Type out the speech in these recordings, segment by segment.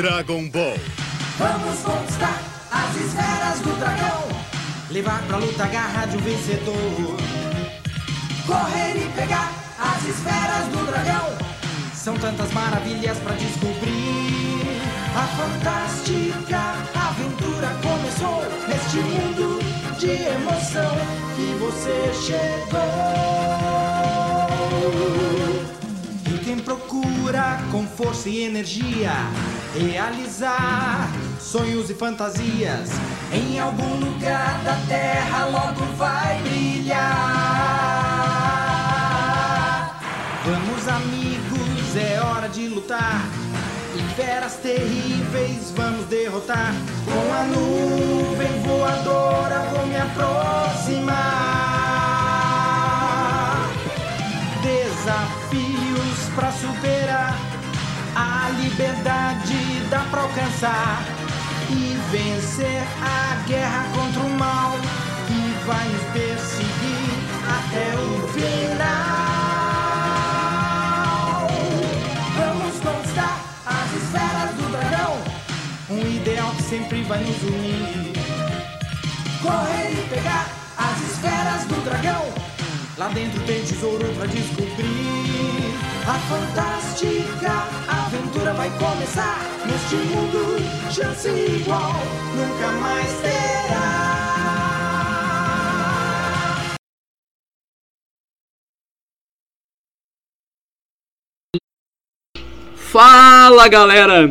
Dragon Ball. Vamos conquistar as esferas do dragão. Levar pra luta a garra de um vencedor. Correr e pegar as esferas do dragão. São tantas maravilhas pra descobrir. A fantástica aventura começou neste mundo de emoção que você chegou. Procura com força e energia realizar sonhos e fantasias em algum lugar da terra logo vai brilhar. Vamos, amigos, é hora de lutar. E feras terríveis vamos derrotar. Com a nuvem voadora vou me aproximar. Desafios pra superar. A liberdade dá pra alcançar. E vencer a guerra contra o mal que vai nos perseguir até o final. Vamos conquistar as esferas do dragão. Um ideal que sempre vai nos unir. Correr e pegar as esferas do dragão. Lá dentro tem tesouro pra descobrir. A fantástica aventura vai começar. Neste mundo, chance igual nunca mais terá. Fala galera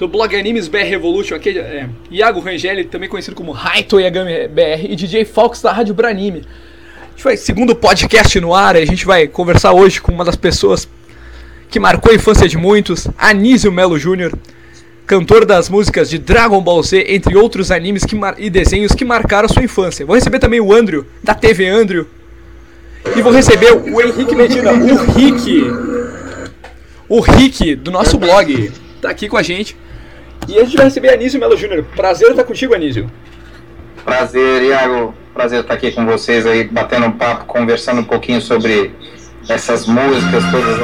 do blog Animes BR Revolution, aqui é Iago Rangel, também conhecido como Raito Yagami BR e DJ Fox da Rádio Branime. Gente vai, segundo podcast no ar, a gente vai conversar hoje com uma das pessoas que marcou a infância de muitos, Anísio Melo Jr., cantor das músicas de Dragon Ball Z, entre outros animes que e desenhos que marcaram sua infância. Vou receber também o Andrew, da TV Andrew, e vou receber o Henrique Medina, o Rick, o Rick do nosso blog tá aqui com a gente. E a gente vai receber Anísio Melo Júnior. Prazer estar contigo, Anísio. Prazer, Iago. Prazer estar aqui com vocês aí, batendo um papo, conversando um pouquinho sobre essas músicas todas.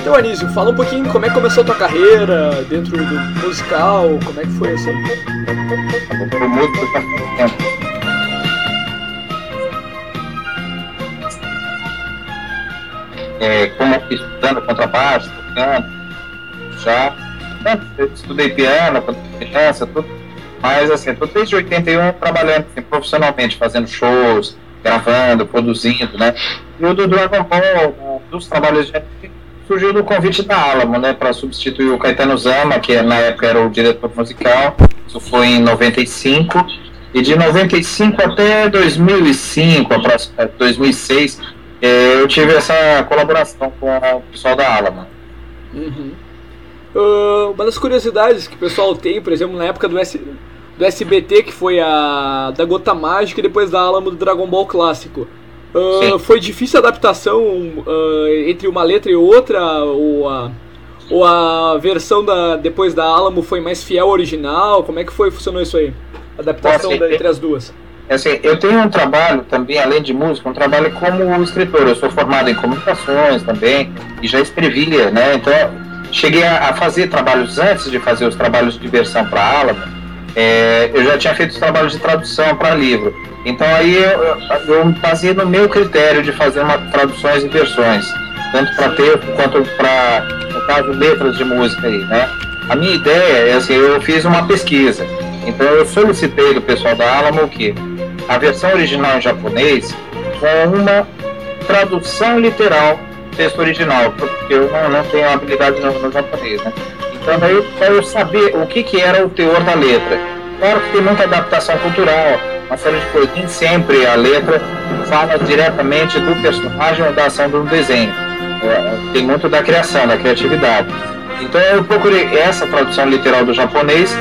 Então, Anísio, fala um pouquinho como é que começou a tua carreira dentro do musical, como é que foi assim. Muito tempo. É, como estudando contrabaixo, tocando, já. Né, eu estudei piano quando criança, tudo. Mas assim, tô desde 81 trabalhando assim, profissionalmente, fazendo shows, gravando, produzindo, né? E o do Dragon Ball, dos trabalhos de surgiu do convite da Alamo, né, para substituir o Caetano Zama, que na época era o diretor musical. Isso foi em 95. E de 95 até 2005, aproxim- 2006, eh, eu tive essa colaboração com o pessoal da Alamo. Uhum. Uma das curiosidades que o pessoal tem, por exemplo, na época do, S, do SBT, que foi a da Gota Mágica e depois da Alamo do Dragon Ball Clássico. Sim. foi difícil a adaptação ah, entre uma letra e outra, ou a, ou a versão da, depois da Alamo foi mais fiel ao original? Como é que foi funcionou isso aí? A adaptação Assim, da- entre as duas. Assim, eu tenho um trabalho também, além de música, um trabalho como escritor. Eu sou formado em comunicações também e já escrevia, né? Então, cheguei a, a fazer trabalhos antes de fazer os trabalhos de versão para a Alamo. é, eu já tinha feito os trabalhos de tradução para livro. Então, aí eu, eu, eu baseei no meu critério de fazer uma traduções e versões, tanto para texto quanto para, no caso, letras de música aí, né? A minha ideia é assim, eu fiz uma pesquisa. Então eu solicitei do pessoal da Alamo o quê? A versão original em japonês com uma tradução literal texto original, porque eu não, não tenho habilidade no, no japonês, né? Então daí para eu saber o que, que era o teor da letra. Claro que tem muita adaptação cultural, uma série de coisas. Nem sempre a letra fala diretamente do personagem ou da ação do desenho. É, tem muito da criação, da criatividade. Então eu procurei essa tradução literal do japonês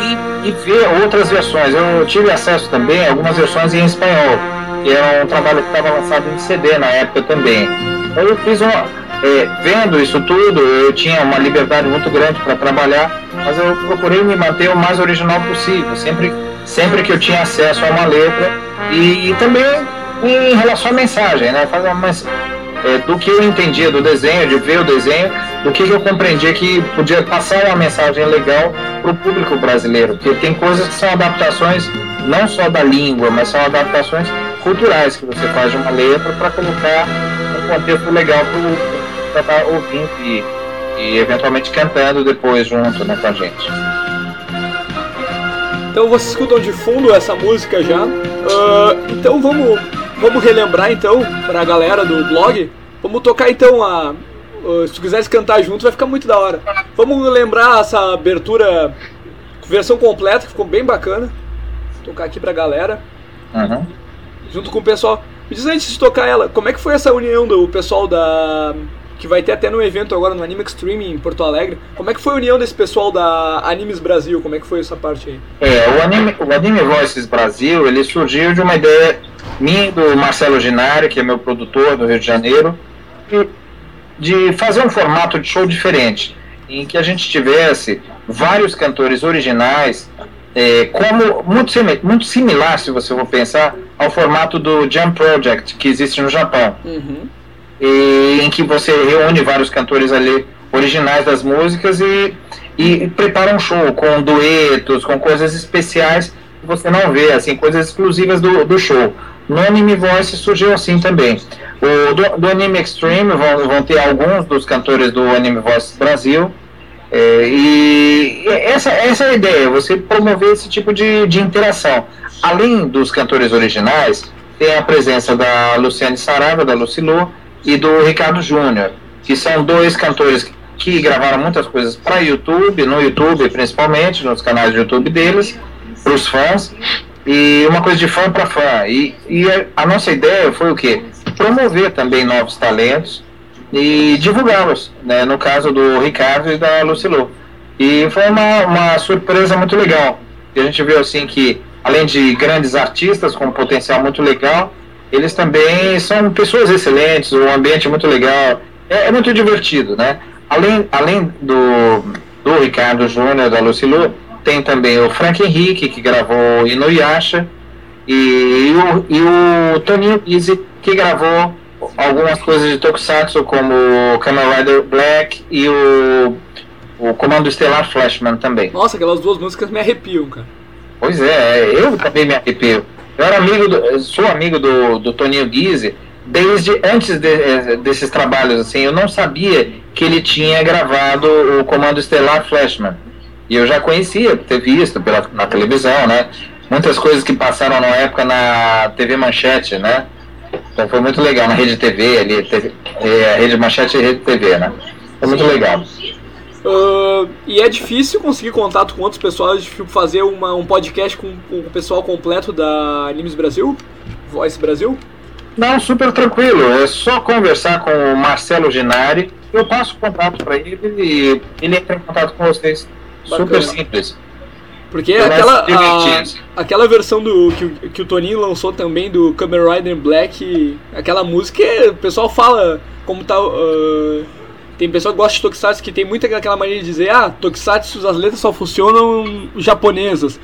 e, e ver outras versões. Eu tive acesso também a algumas versões em espanhol, que era um trabalho que estava lançado em CD na época também. Eu fiz uma. é, vendo isso tudo, eu tinha uma liberdade muito grande para trabalhar, mas eu procurei me manter o mais original possível, sempre, sempre que eu tinha acesso a uma letra e, e também em relação à mensagem, né? Fazer uma, é, do que eu entendia do desenho, de ver o desenho, do que eu compreendia que podia passar uma mensagem legal para o público brasileiro. Porque tem coisas que são adaptações não só da língua, mas são adaptações culturais que você faz de uma letra para colocar um contexto legal para estar tá ouvindo e, e eventualmente cantando depois junto né, com a gente. Então vocês escutam de fundo essa música já. Uh, então vamos, vamos relembrar então para a galera do blog. Vamos tocar então a. Uh, se tu quiseres cantar junto vai ficar muito da hora. Vamos lembrar essa abertura versão completa que ficou bem bacana. Vou tocar aqui pra galera. Uhum. Junto com o pessoal. Me diz antes de tocar ela, como é que foi essa união do pessoal da que vai ter até no evento agora no Anime Extreme em Porto Alegre. Como é que foi a união desse pessoal da Animes Brasil? Como é que foi essa parte aí? É, o Anime, o Anime Voices Brasil, ele surgiu de uma ideia minha do Marcelo Ginari, que é meu produtor do Rio de Janeiro, de, fazer um formato de show diferente, em que a gente tivesse vários cantores originais, é, como muito, muito similar, se você for pensar, ao formato do Jam Project que existe no Japão. Uhum e, em que você reúne vários cantores ali originais das músicas e, e prepara um show com duetos, com coisas especiais que você não vê, assim, coisas exclusivas do, do show. No Anime Voice surgiu assim também. O, do, do Anime Extreme vão, vão ter alguns dos cantores do Anime Voice Brasil. É, e essa, essa é a ideia, você promover esse tipo de, de interação. Além dos cantores originais, tem a presença da Luciane Saraiva, da Lucilô, e do Ricardo Júnior, que são dois cantores que gravaram muitas coisas para YouTube, no YouTube principalmente, nos canais de YouTube deles, para os fãs, e uma coisa de fã para fã. E, e a nossa ideia foi o quê? Promover também novos talentos e divulgá-los, né? no caso do Ricardo e da Lucilô. E foi uma, uma surpresa muito legal. A gente viu assim que, além de grandes artistas com potencial muito legal, eles também são pessoas excelentes, um ambiente muito legal, é, é muito divertido, né? Além, além do, do Ricardo Júnior, da Lucilu, tem também o Frank Henrique, que gravou Inuyasha, e, e, o, e o Toninho Easy, que gravou algumas coisas de Tokusatsu, como Kamen Rider Black e o, o Comando Estelar Flashman também. Nossa, aquelas duas músicas me arrepiam, cara. Pois é, eu também me arrepio. Eu era amigo do, sou amigo do, do Toninho Guise desde antes de, eh, desses trabalhos, assim, eu não sabia que ele tinha gravado o Comando Estelar Flashman. E eu já conhecia, ter visto pela, na televisão, né? Muitas coisas que passaram na época na TV Manchete, né? Então foi muito legal, na Rede TV ali, TV, é, a Rede Manchete e Rede TV, né? Foi muito legal. Uh, e é difícil conseguir contato com outros pessoas, tipo, fazer uma, um podcast com, com, o pessoal completo da Animes Brasil? Voice Brasil? Não, super tranquilo. É só conversar com o Marcelo Ginari. Eu passo o contato para ele e ele entra em contato com vocês. Bacana. Super simples. Porque aquela, a, aquela versão do que, que o Toninho lançou também do Kamen Rider Black, aquela música, o pessoal fala como tá. Uh, tem pessoa que gosta de Tokusatsu que tem muita aquela maneira de dizer, ah, Tokusatsu as letras só funcionam japonesas.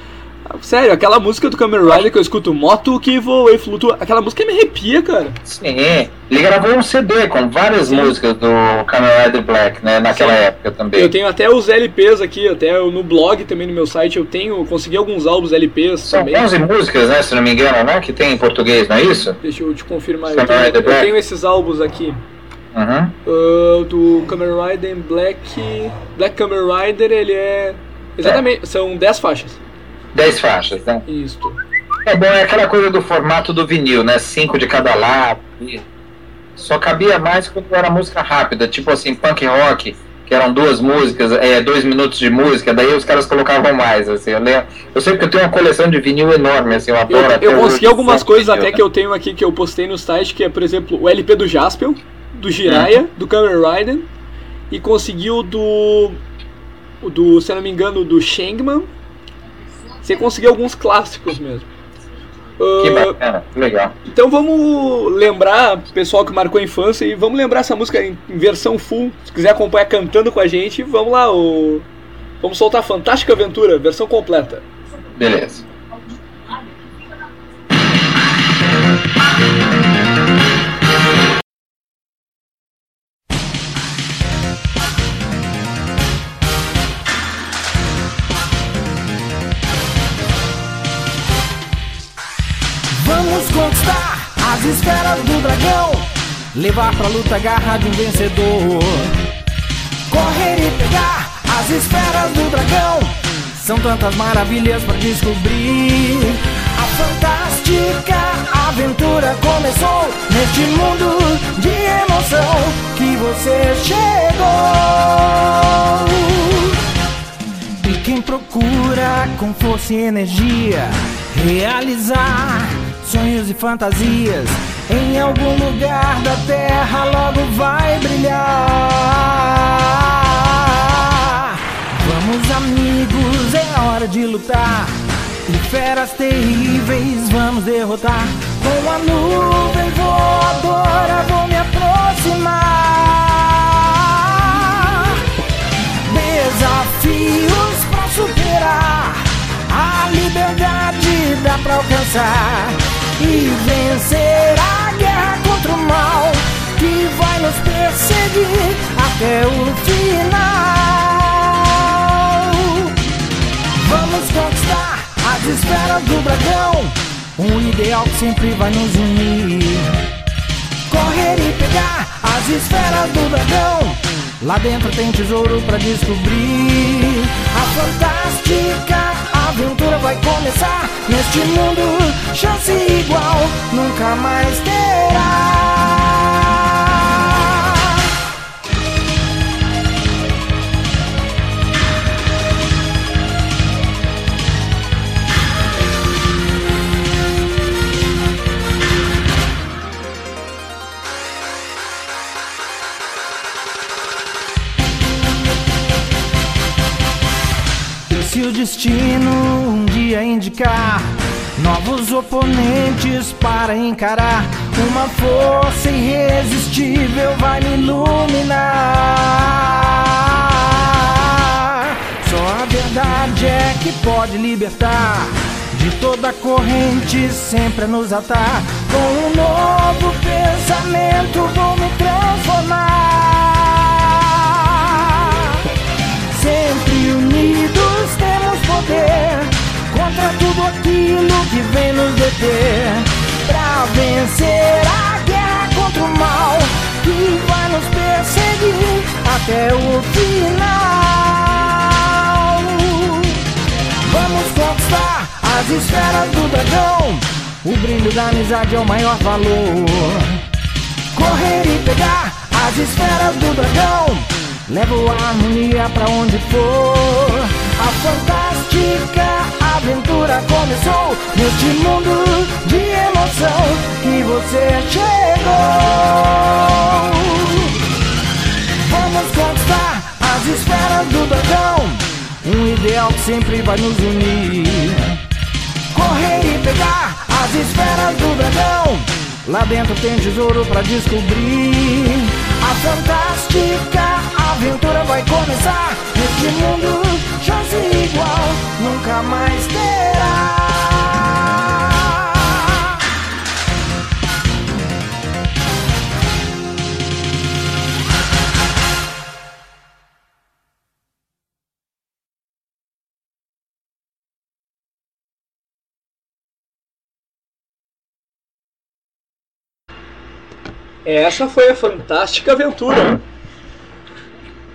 Sério, aquela música do Kamen Rider que eu escuto, Moto que voa e flutua, aquela música me arrepia, cara. Sim, ele gravou um CD com várias Sim. músicas do Rider Black, né, naquela Sim. época também. Eu tenho até os LPs aqui, até no blog também no meu site, eu tenho, consegui alguns álbuns LPs São também. 11 músicas, né, se não me engano, né, que tem em português, não é isso? Deixa eu te confirmar, eu tenho, eu tenho esses álbuns aqui. Uhum. Uh, do Kamen Rider Black. Black Kamen Rider, ele é. Exatamente, é. são 10 faixas. 10 faixas, né? Isso. É bom, é aquela coisa do formato do vinil, né? 5 de cada lado. Só cabia mais quando era música rápida, tipo assim, punk rock, que eram duas músicas, é, dois minutos de música, daí os caras colocavam mais, assim, eu lembro. Eu sei que eu tenho uma coleção de vinil enorme, assim, eu adoro. Eu, eu consegui algumas coisas até né? que eu tenho aqui que eu postei no site, que é, por exemplo, o LP do Jaspel, do Jiraiya, do Kamen Rider, e conseguiu do. do, se não me engano, do Shangman. Você conseguiu alguns clássicos mesmo. Que uh, bacana, legal. Então vamos lembrar, pessoal que marcou a infância, e vamos lembrar essa música em, em versão full. Se quiser acompanhar cantando com a gente, vamos lá. O, vamos soltar Fantástica Aventura, versão completa. Beleza. As esferas do dragão. Levar pra luta a garra de um vencedor. Correr e pegar as esferas do dragão. São tantas maravilhas pra descobrir. A fantástica aventura começou neste mundo de emoção que você chegou. E quem procura com força e energia realizar sonhos e fantasias em algum lugar da terra logo vai brilhar. Vamos, amigos, é hora de lutar. E feras terríveis vamos derrotar. Com a nuvem voadora vou me aproximar. Desafios pra superar. A liberdade dá pra alcançar e vencer a guerra contra o mal que vai nos perseguir até o final. Vamos conquistar as esferas do dragão, um ideal que sempre vai nos unir. Correr e pegar as esferas do dragão. Lá dentro tem tesouro pra descobrir. A fantástica aventura vai começar. Neste mundo, chance igual nunca mais terá. O destino um dia indicar novos oponentes para encarar, uma força irresistível vai me iluminar. Só a verdade é que pode libertar de toda corrente, sempre a nos atar. Com um novo pensamento vou me transformar. Poder contra tudo aquilo que vem nos deter. Pra vencer a guerra contra o mal que vai nos perseguir até o final. Vamos conquistar as esferas do dragão. O brilho da amizade é o maior valor. Correr e pegar as esferas do dragão. Levo a harmonia pra onde for. Fantástica aventura começou neste mundo de emoção que você chegou. Vamos conquistar as esferas do dragão. Um ideal que sempre vai nos unir. Correr e pegar as esferas do dragão. Lá dentro tem tesouro pra descobrir. A fantástica aventura vai começar. Neste mundo, igual nunca mais terá. Essa foi a fantástica aventura.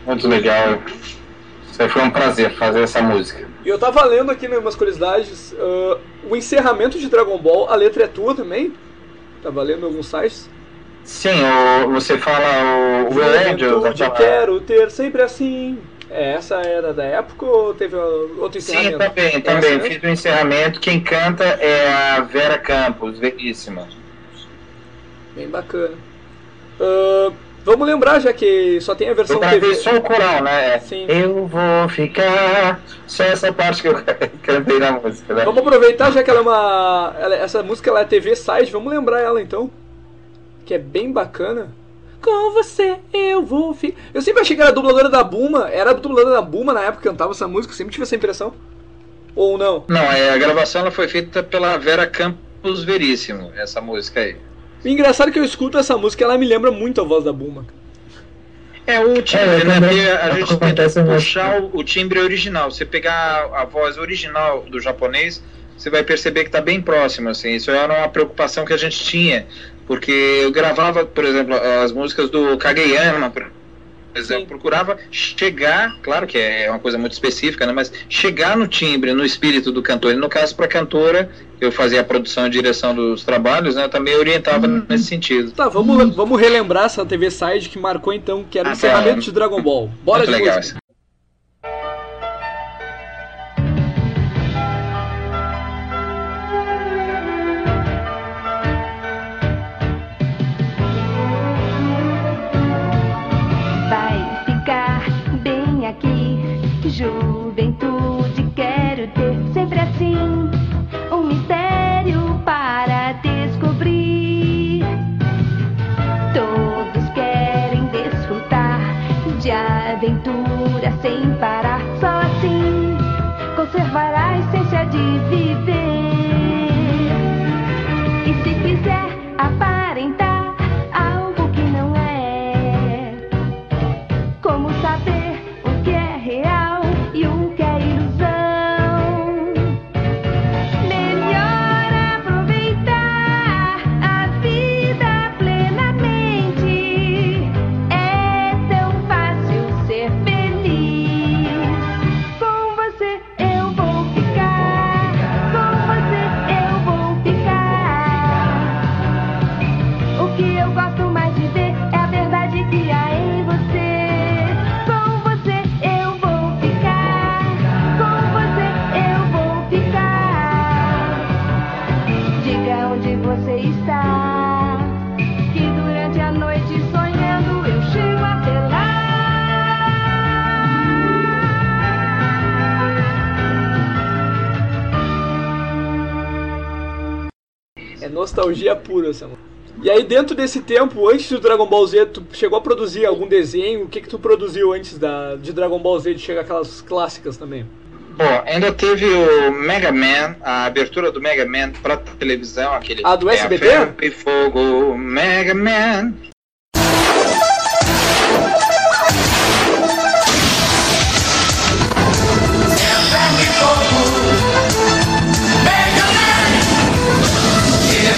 Muito legal. Isso aí foi um prazer fazer essa música. E eu tava lendo aqui né, umas curiosidades. ah, o encerramento de Dragon Ball, a letra é tua também? Tava lendo em alguns sites. Sim, o, você fala o, o Juventude, aquela... quero ter sempre assim. É, essa era da época ou teve outro Sim, encerramento? também, também. Essa? Fiz o encerramento. Quem canta é a Vera Campos, velhíssima. Bem bacana. Ah, vamos lembrar, já que só tem a versão Eu gravei TV. só o coral, né? Sim. Eu vou ficar. Só essa parte que eu cantei na música, né? Vamos aproveitar, já que ela é uma. ela- essa música ela é TV site, vamos lembrar ela então. Que é bem bacana. Com você eu vou ficar. Eu sempre achei que era a dubladora da Buma. Era a dubladora da Buma na época que cantava essa música, eu sempre tive essa impressão. Ou não? Não, é, a gravação ela foi feita pela Vera Campos Veríssimo, essa música aí. O engraçado é que eu escuto essa música ela me lembra muito a voz da Buma. É, o timbre, É, né? também Porque a gente tenta puxar o, o timbre original. Você pegar a voz original do japonês, você vai perceber que está bem próximo, assim. Isso era uma preocupação que a gente tinha, porque eu gravava, por exemplo, as músicas do Kageyama, por exemplo, eu procurava chegar, claro que é uma coisa muito específica, né? Mas chegar no timbre, no espírito do cantor. E no caso, para a cantora, eu fazia a produção e direção dos trabalhos, né? Eu também orientava Uhum. nesse sentido. Tá, vamos, vamos relembrar essa TV Side que marcou então, que era o Ah, encerramento tá. de Dragon Ball. Bora Muito de legal música. see nostalgia pura essa música. E aí dentro desse tempo, antes do Dragon Ball Z, tu chegou a produzir algum desenho? O que que tu produziu antes da, de Dragon Ball Z de chegar aquelas clássicas também? Bom, ainda teve o Mega Man, a abertura do Mega Man pra televisão, aquele. Ah, do é SBT? Ferro e Fogo, Mega Man.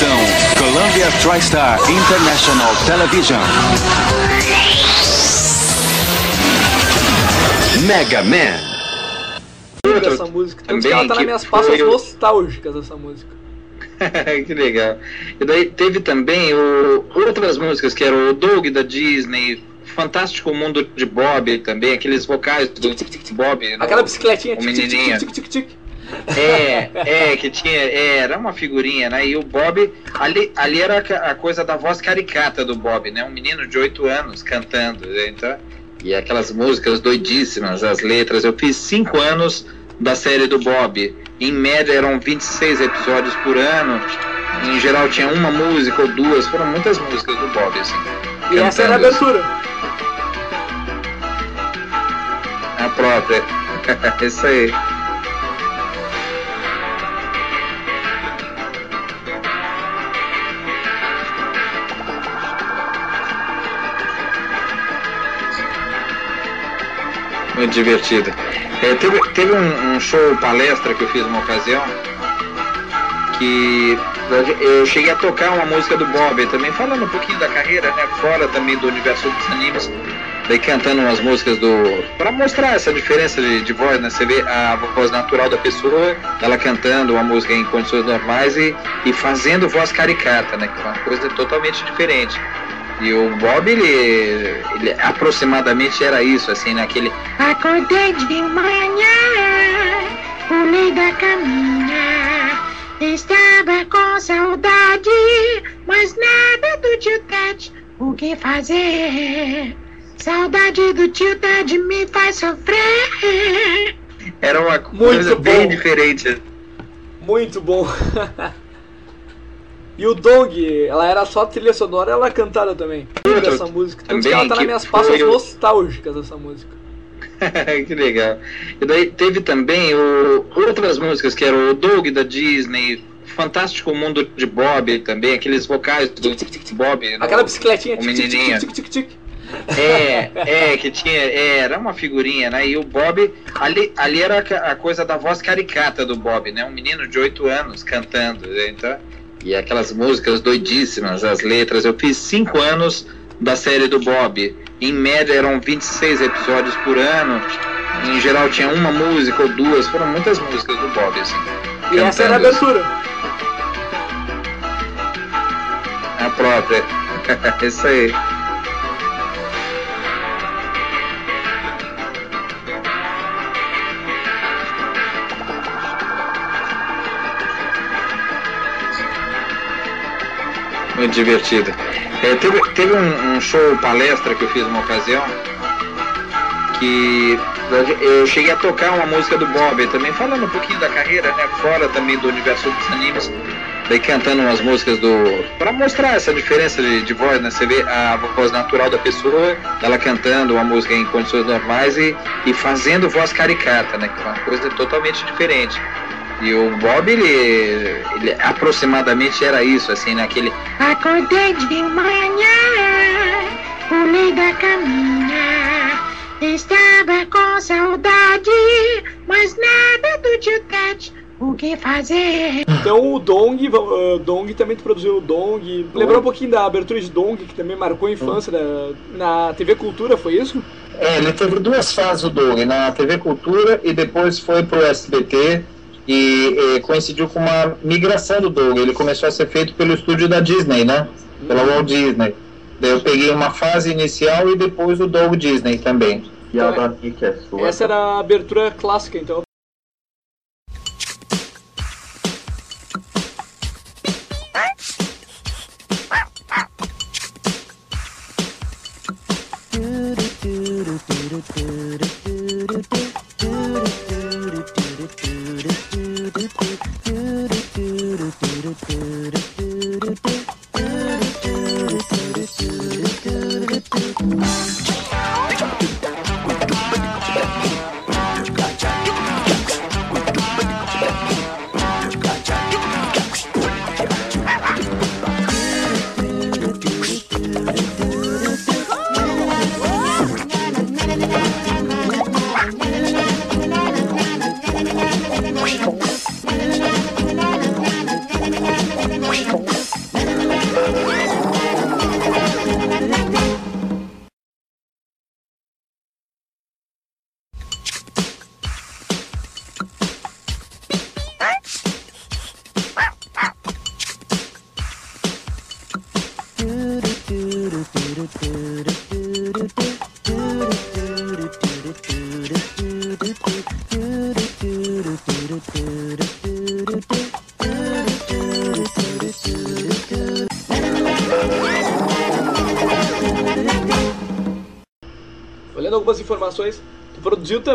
Distribuição Columbia TriStar International Television. Mega Man. Essa música. Tanto que ela tá nas minhas pastas o- nostálgicas, essa música. que legal. E daí teve também o, outras músicas, que era o Doug da Disney, Fantástico Mundo de Bob também, aqueles vocais do Bob. Aquela bicicletinha. o tic, tic, tic, tic, tic, tic. É, é, que tinha, é, era uma figurinha, né? E o Bob, ali, ali era a coisa da voz caricata do Bob, né? Um menino de 8 anos cantando, né? então, e aquelas músicas doidíssimas, as letras. Eu fiz 5 anos da série do Bob. Em média eram 26 episódios por ano. Em geral tinha uma música ou duas, foram muitas músicas do Bob, assim. E essa era a cantando, assim, abertura. A própria. Isso aí. Muito divertido. É, teve teve um, um show palestra que eu fiz uma ocasião que eu cheguei a tocar uma música do Bob, também falando um pouquinho da carreira, né? Fora também do universo dos animes. Daí cantando umas músicas do. para mostrar essa diferença de, de voz, né? Você vê a voz natural da pessoa, ela cantando uma música em condições normais e, e fazendo voz caricata, né? Que é uma coisa totalmente diferente. E o Bob, ele, ele aproximadamente era isso, assim, naquele. Acordei de manhã, pulei da caminha, Estava com saudade, mas nada do tio Ted. O que fazer? Saudade do tio Ted me faz sofrer. Era uma Muito coisa bem bom. diferente. Muito bom. e o Dong, ela era só trilha sonora, ela cantada também. Outra essa música. Tanto que também ela tá nas minhas pastas nostálgicas essa música. que legal. E daí teve também o, outras músicas, que era o Doug da Disney, Fantástico Mundo de Bob também, aqueles vocais do Bob. Aquela bicicletinha. o tic, tic, tic, menininho. tic, tic, tic. É, é, que tinha, é, era uma figurinha, né? E o Bob, ali, ali era a coisa da voz caricata do Bob, né? Um menino de 8 anos cantando, né? então, e aquelas músicas doidíssimas, as letras. Eu fiz 5 anos da série do Bob. Em média eram 26 episódios por ano. Em geral tinha uma música ou duas, foram muitas músicas do Bob, assim. E essa era a abertura. A própria. Isso aí. Muito divertido. É, teve teve um, um show palestra que eu fiz uma ocasião que eu cheguei a tocar uma música do Bob, também falando um pouquinho da carreira, né? Fora também do universo dos animes. Daí cantando umas músicas do. para mostrar essa diferença de, de voz, né? Você vê a voz natural da pessoa, ela cantando uma música em condições normais e, e fazendo voz caricata, né? Que é uma coisa totalmente diferente. E o Bob, ele, ele aproximadamente era isso, assim, naquele. Acordei de manhã, pulei da caminha. Estava com saudade, mas nada do tio Ted. O que fazer? Então o Dong, uh, Dong também tu produziu o Dong. Lembrou um pouquinho da abertura de Dong, que também marcou a infância da, na TV Cultura, foi isso? É, ele teve duas fases o Doug, na TV Cultura e depois foi pro SBT e coincidiu com uma migração do Doug. Ele começou a ser feito pelo estúdio da Disney, né? Pela Walt Disney. Daí eu peguei uma fase inicial e depois o Doug Disney também. E a daqui que é sua. Essa era a abertura clássica, então.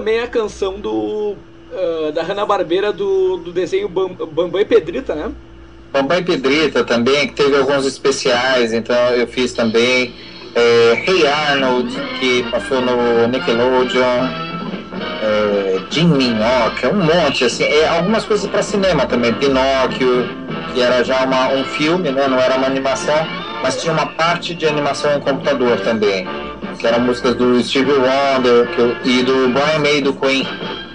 Também a canção do ah, da Hanna-Barbera do, do desenho Bam- Bambam e Pedrita, né? Papai Pedrita também, que teve alguns especiais, então eu fiz também. É, hey Arnold, que passou no Nickelodeon. É, Jim Minhoca, um monte, assim. É, algumas coisas para cinema também. Pinóquio, que era já uma, um filme, né? Não era uma animação, mas tinha uma parte de animação em computador também. Que eram músicas do Stevie Wonder eu- e do Brian May do Queen.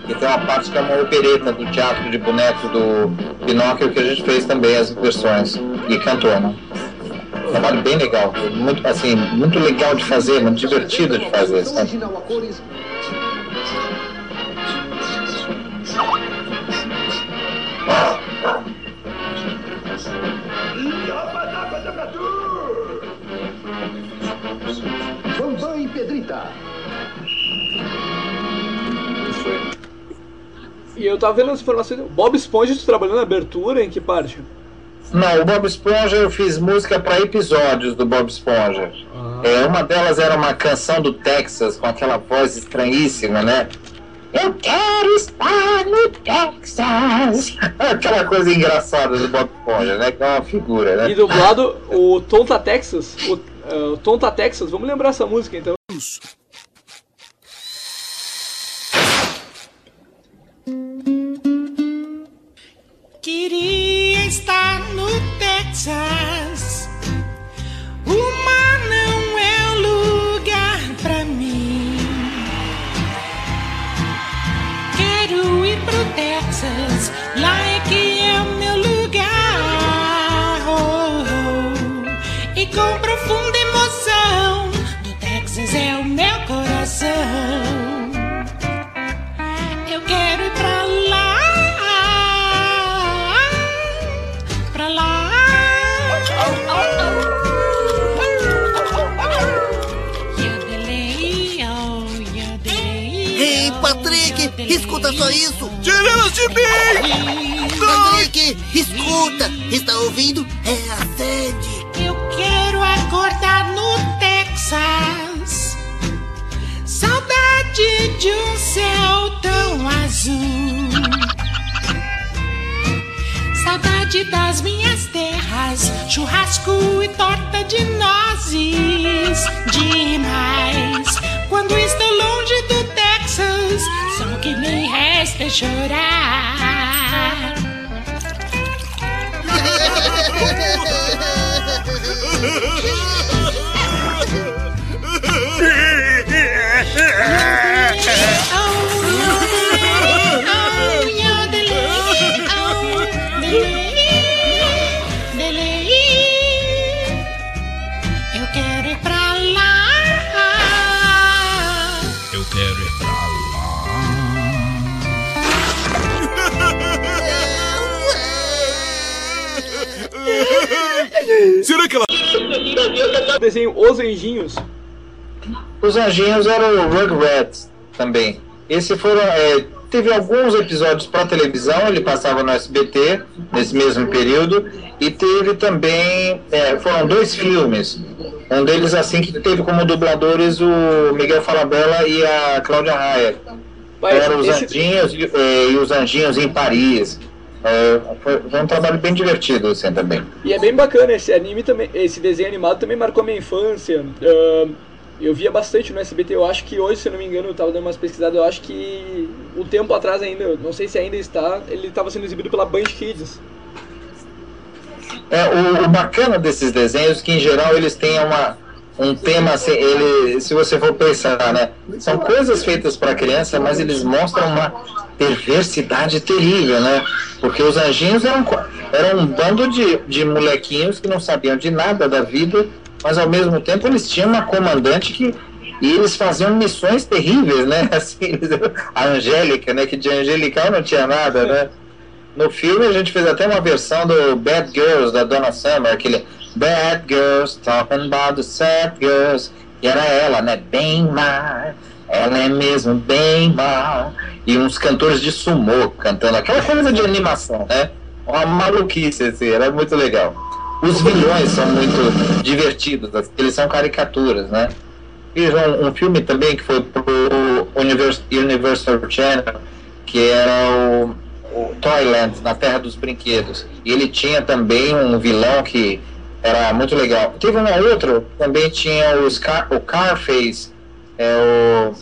E tem uma parte que é uma opereta do teatro de bonecos do Pinóquio que a gente fez também as versões e cantou, né? Um trabalho bem legal, muito assim, muito legal de fazer, muito divertido de fazer, sabe? Bambam e Pedrita. E eu tava vendo as informações. Bob Esponja, tu trabalhou na abertura, em que parte? Não, o Bob Esponja eu fiz música para episódios do Bob Esponja. É, uma delas era uma canção do Texas com aquela voz estranhíssima, né? Eu quero estar no Texas. Aquela coisa engraçada do Bob Esponja, né? Que é uma figura, né? E dublado o Tonta Texas. O, o Tonta Texas, vamos lembrar essa música então. Queria estar no Texas. O mar não é lugar pra mim. Quero ir pro Texas, lá é que é o meu lugar. Oh, oh. E com profunda emoção, do É o meu coração. Eu quero ir pra lá, pra lá. Ei, Patrick, escuta só isso. Tira-las de mim! Patrick, escuta. Está ouvindo? É a sede. Eu quero acordar no Texas. De um céu tão azul. Saudade das minhas terras, churrasco e torta de nozes. Demais. Quando estou longe do Texas, só que me resta é chorar. Será que ela. Desenho Os Anjinhos. Os Anjinhos eram o Rugrats também. Esse foram. é, teve alguns episódios para televisão, ele passava no SBT nesse mesmo período, e teve também. é, foram dois filmes. Um deles, assim, que teve como dubladores o Miguel Falabella e a Cláudia Raia. Eram os esse- Anjinhos e, é, e os Anjinhos em Paris. É, foi, foi um trabalho bem divertido, assim, também. E é bem bacana esse anime também, esse desenho animado também marcou minha infância. Ahn, eu via bastante no SBT, eu acho que hoje, se eu não me engano, eu tava dando umas pesquisadas, eu acho que um tempo atrás ainda, não sei se ainda está, ele estava sendo exibido pela Band Kids. É, o, o bacana desses desenhos é que, em geral, eles têm uma, um tema, assim, ele, se você for pensar, né? São coisas feitas para criança, mas eles mostram uma perversidade terrível, né? Porque os anjinhos eram, eram um bando de, de molequinhos que não sabiam de nada da vida, mas ao mesmo tempo eles tinham uma comandante que. E eles faziam missões terríveis, né? Assim, a Angélica, né? Que de angelical não tinha nada, né? No filme a gente fez até uma versão do Bad Girls da Donna Summer, aquele Bad Girls talking about the sad girls. E era ela, né? Bem má. Ela é mesmo bem má. E uns cantores de sumô cantando aquela coisa de animação, né? Uma maluquice, assim, era muito legal. Os vilões são muito divertidos, assim, eles são caricaturas, né? Fiz um, um filme também que foi pro Univers- Universal Channel, que era o, o Toyland, na Terra dos Brinquedos. E ele tinha também um vilão que era muito legal. Teve uma outra, também tinha o, Scar, o Carface, é o,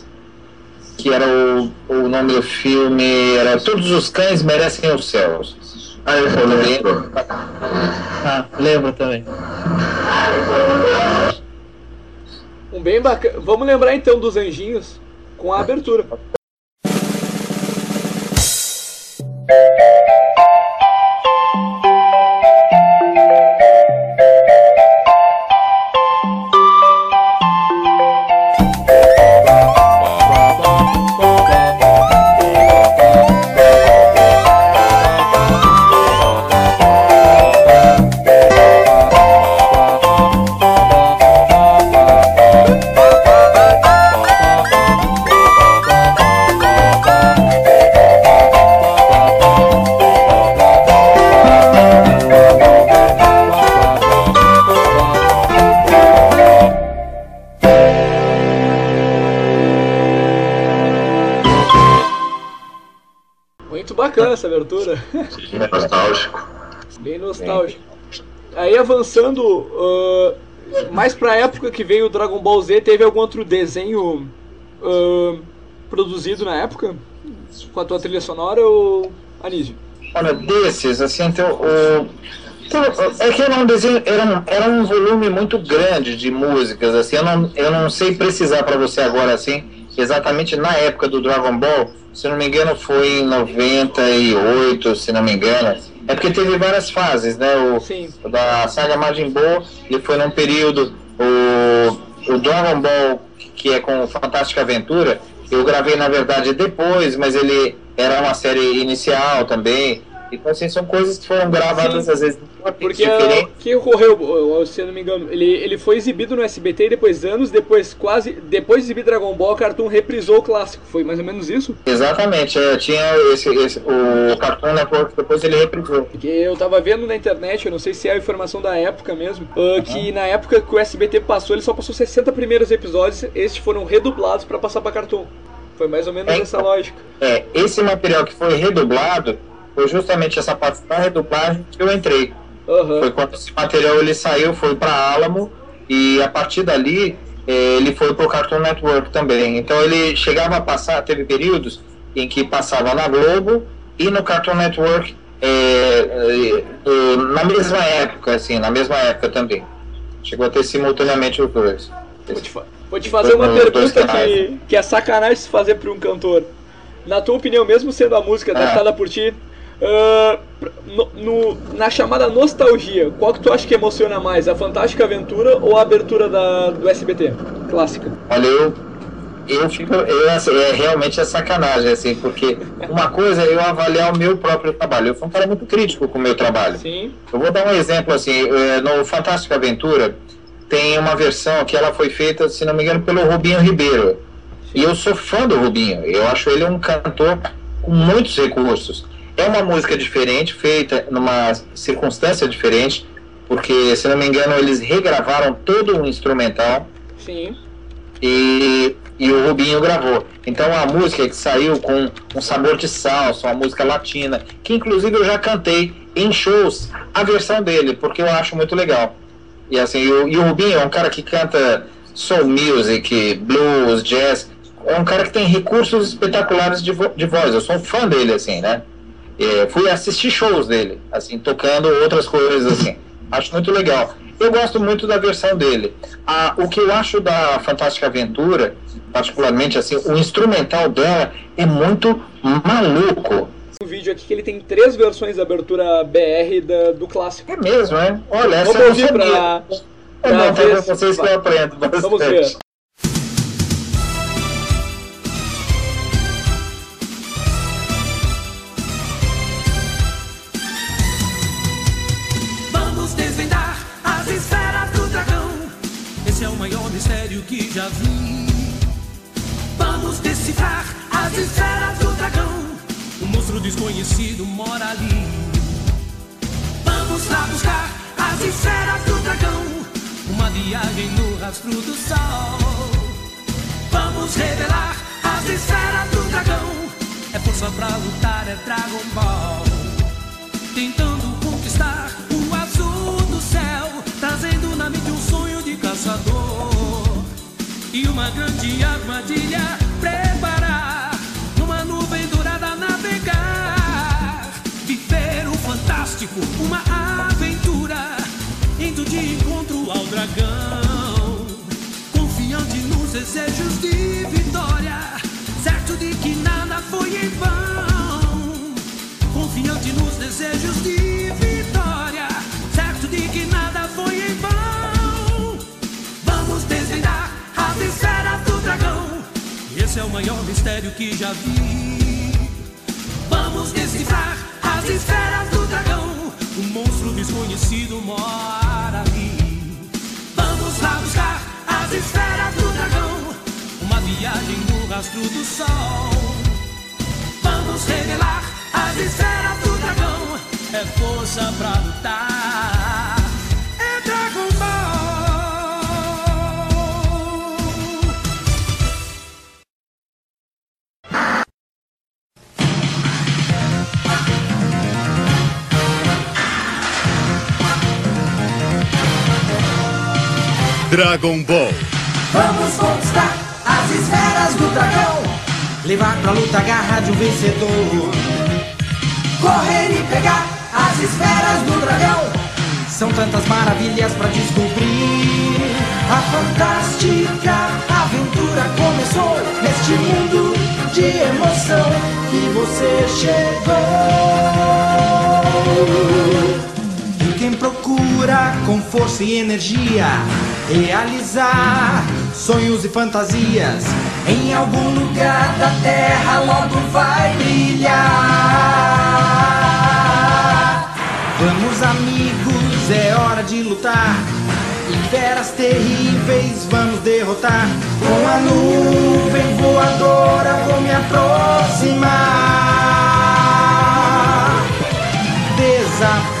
que era o, o nome do filme, era Todos os Cães Merecem os Céus. Ah, eu lembro. Ah, lembro também. Um bem bacana. Vamos lembrar então dos anjinhos com a abertura. Bacana essa abertura. É nostálgico. Bem nostálgico. Aí avançando, ah, mais pra época que veio o Dragon Ball Z, teve algum outro desenho ah, produzido na época? Com a tua trilha sonora ou Anísio? Olha, desses, assim, tem o, o- tem o- é que era um desenho, era um, era um volume muito grande de músicas, assim, eu não, eu não sei precisar para você agora, assim, exatamente na época do Dragon Ball, se não me engano foi em 98, se não me engano, é porque teve várias fases, né, o, Sim. da saga Majin Buu, ele foi num período, o, o Dragon Ball, que é com Fantástica Aventura, eu gravei na verdade depois, mas ele era uma série inicial também. Então, assim, são coisas que foram gravadas Sim. às vezes Porque o que ocorreu, se eu não me engano, ele, ele foi exibido no SBT e depois, anos depois, quase, depois de exibir Dragon Ball, a Cartoon reprisou o clássico. Foi mais ou menos isso? Exatamente, é, tinha esse, esse, o Cartoon Network, depois ele reprisou. Porque eu tava vendo na internet, eu não sei se é a informação da época mesmo, ah, que na época que o SBT passou, ele só passou 60 primeiros episódios, esses foram redublados pra passar pra Cartoon. Foi mais ou menos É. essa lógica. É, esse material que foi redublado, foi justamente essa parte da redublagem que eu entrei. Aham. Foi quando esse material ele saiu, foi para Alamo e a partir dali eh, ele foi para o Cartoon Network também. Então ele chegava a passar, teve períodos em que passava na Globo e no Cartoon Network eh, eh, do- na mesma época, assim, na mesma época também. Chegou a ter simultaneamente os dois. Vou te, fa- vou te fazer uma pergunta que, que é sacanagem se fazer pra um cantor. Na tua opinião, mesmo sendo a música Ah. adaptada por ti, pr- no- no- na chamada nostalgia, qual que tu acha que emociona mais? A Fantástica Aventura ou a abertura da, do SBT? Clássica. Olha, eu, eu fico. Eu, assim, é realmente é sacanagem, assim, porque uma coisa é eu avaliar o meu próprio trabalho. Eu sou um cara muito crítico com o meu trabalho. Sim. Eu vou dar um exemplo assim, eh, no Fantástica Aventura tem uma versão que ela foi feita, se não me engano, pelo Rubinho Ribeiro. E eu sou fã do Rubinho. Eu acho ele um cantor com muitos recursos. É uma música diferente, feita numa circunstância diferente, porque, se não me engano, eles regravaram todo o instrumental Sim. e, e o Rubinho gravou. Então a música que saiu com um sabor de salsa, uma música latina, que inclusive eu já cantei em shows a versão dele, porque eu acho muito legal. E assim, e o, e o Rubinho é um cara que canta soul music, blues, jazz, é um cara que tem recursos espetaculares de, vo- de voz. Eu sou um fã dele, assim, né? É, fui assistir shows dele, assim, tocando outras coisas, assim. Acho muito legal. Eu gosto muito da versão dele. Ah, o que eu acho da Fantástica Aventura, particularmente, assim, o instrumental dela é muito maluco. Um vídeo aqui que ele tem três versões da abertura BR da- do clássico. É mesmo, é? Olha, essa Vamos eu não sabia. pra, É bom pra ver vocês que eu aprendo bastante. Vamos ver. Maior mistério que já vi. Vamos decifrar as esferas do dragão. Um monstro desconhecido mora ali. Vamos lá buscar as esferas do dragão. Uma viagem no rastro do sol. Vamos revelar as esferas do dragão. É força pra lutar, é Dragon Ball tentando caçador e uma grande armadilha preparar, numa nuvem dourada navegar, viver o fantástico, uma aventura, indo de encontro ao dragão, confiante nos desejos de vitória, certo de que nada foi em vão. Confiante nos desejos de vitória, Esse é o maior mistério que já vi. Vamos decifrar as esferas do dragão. Um monstro desconhecido mora ali. Vamos lá buscar as esferas do dragão. Uma viagem no rastro do sol. Vamos revelar as esferas do dragão. É força pra lutar. Dragon Ball. Vamos conquistar as esferas do dragão. Levar pra luta a garra de um vencedor. Correr e pegar as esferas do dragão. São tantas maravilhas pra descobrir. A fantástica aventura começou neste mundo de emoção que você chegou. Quem procura com força e energia realizar sonhos e fantasias em algum lugar da terra logo vai brilhar. Vamos, amigos, é hora de lutar. E feras terríveis vamos derrotar. Com a nuvem voadora vou me aproximar. Desafios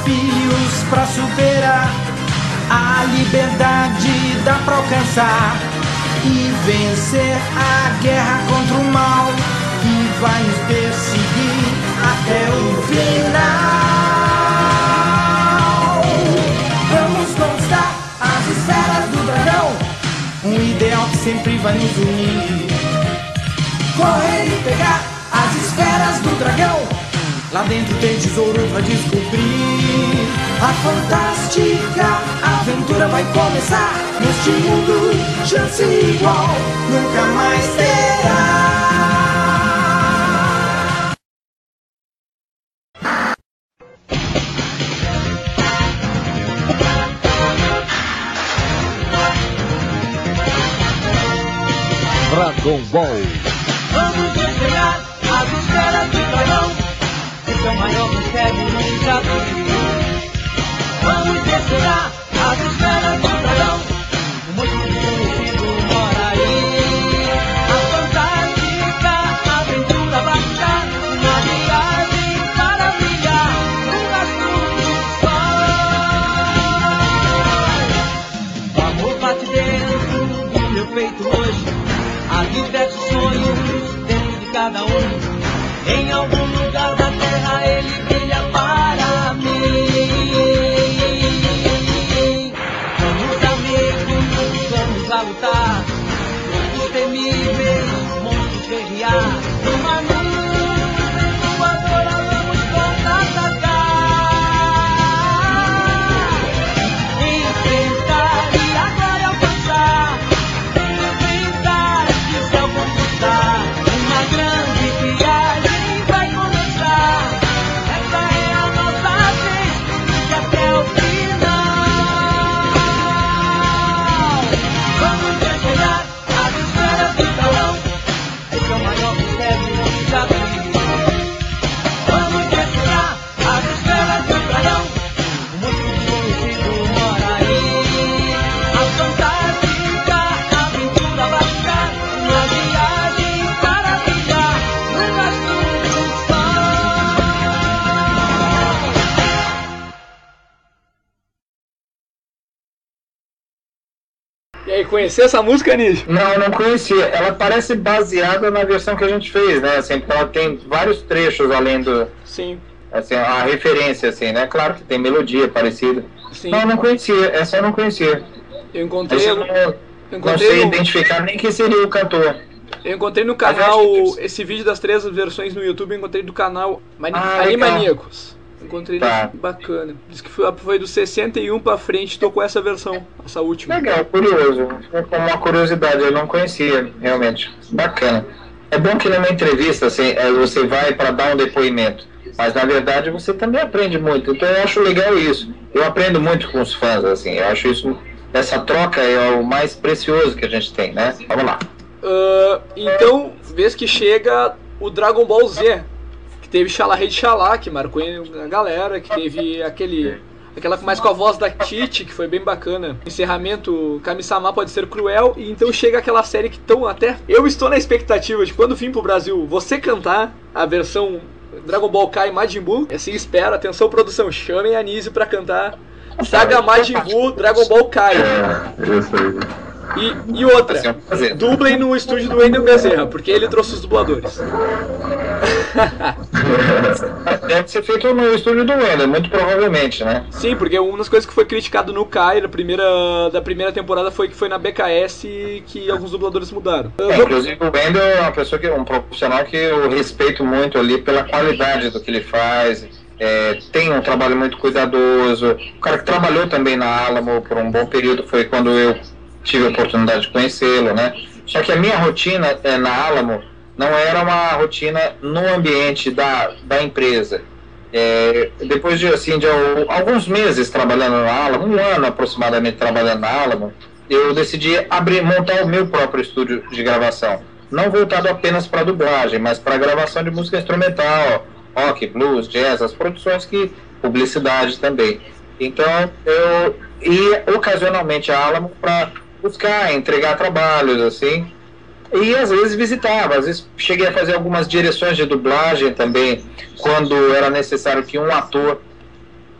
pra superar. A liberdade dá pra alcançar. E vencer a guerra contra o mal que vai nos perseguir até o final. Vamos conquistar as esferas do dragão, um ideal que sempre vai nos unir. Correr e pegar as esferas do dragão, lá dentro tem tesouro pra descobrir. A fantástica aventura vai começar neste mundo, chance igual nunca mais terá. Dragon Ball. Vamos esferas do dragão. Esse é o maior mistério nunca vi. Aí, conheceu essa música, Nijo? Não, não conhecia. Ela parece baseada na versão que a gente fez, né? Assim, ela tem vários trechos além do. Sim. Assim, a referência, assim, né? Claro que tem melodia parecida. Sim. Não, eu não conhecia. Essa eu não conhecia. Eu encontrei, eu eu, não, não encontrei sei no- identificar nem quem seria o cantor. eu encontrei no eu canal esse vídeo das três versões no YouTube, eu encontrei do canal Mani Ah, Animaniacos. Encontrei Tá. bacana. Diz que foi, foi do 61 pra frente, tocou essa versão, essa última. Legal, curioso. Como uma curiosidade, eu não conhecia, realmente. Bacana. É bom que numa entrevista assim, é, você vai para dar um depoimento, mas na verdade você também aprende muito. Então eu acho legal isso. Eu aprendo muito com os fãs, assim. Eu acho isso, essa troca é o mais precioso que a gente tem, né? Vamos lá. Ah, então, vez que chega o Dragon Ball Z, que teve Xalá Rei Xalá, que marcou a galera, que teve aquele. Aquela mais com a voz da Titi, que foi bem bacana. Encerramento, Kami-sama pode ser cruel. E então chega aquela série que tão até. Eu estou na expectativa de quando vim pro Brasil você cantar a versão Dragon Ball Kai Majin Buu. Assim espero, atenção produção, chamem a Nise pra cantar Saga Majin Buu Dragon Ball Kai. Isso aí. E, e outra, dublem no estúdio do Wendel Bezerra, porque ele trouxe os dubladores. Deve ser feito no estúdio do Wender, muito provavelmente, né? Sim, porque uma das coisas que foi criticado no Kai da primeira, da primeira temporada foi que foi na BKS que alguns dubladores mudaram. É, inclusive o Wendel é uma pessoa que um profissional que eu respeito muito ali pela qualidade do que ele faz. é, tem um trabalho muito cuidadoso. O cara que trabalhou também na Alamo por um bom período foi quando eu tive a oportunidade de conhecê-lo, né? Só que a minha rotina é, na Alamo não era uma rotina no ambiente da, da empresa. É, depois de assim de al- alguns meses trabalhando na Alamo, um ano aproximadamente trabalhando na Alamo, eu decidi abrir, montar o meu próprio estúdio de gravação. Não voltado apenas para dublagem, mas para gravação de música instrumental, rock, blues, jazz, as produções que publicidade também. Então eu ia ocasionalmente a Alamo para buscar, entregar trabalhos assim. E às vezes visitava, às vezes cheguei a fazer algumas direções de dublagem também, quando era necessário que um ator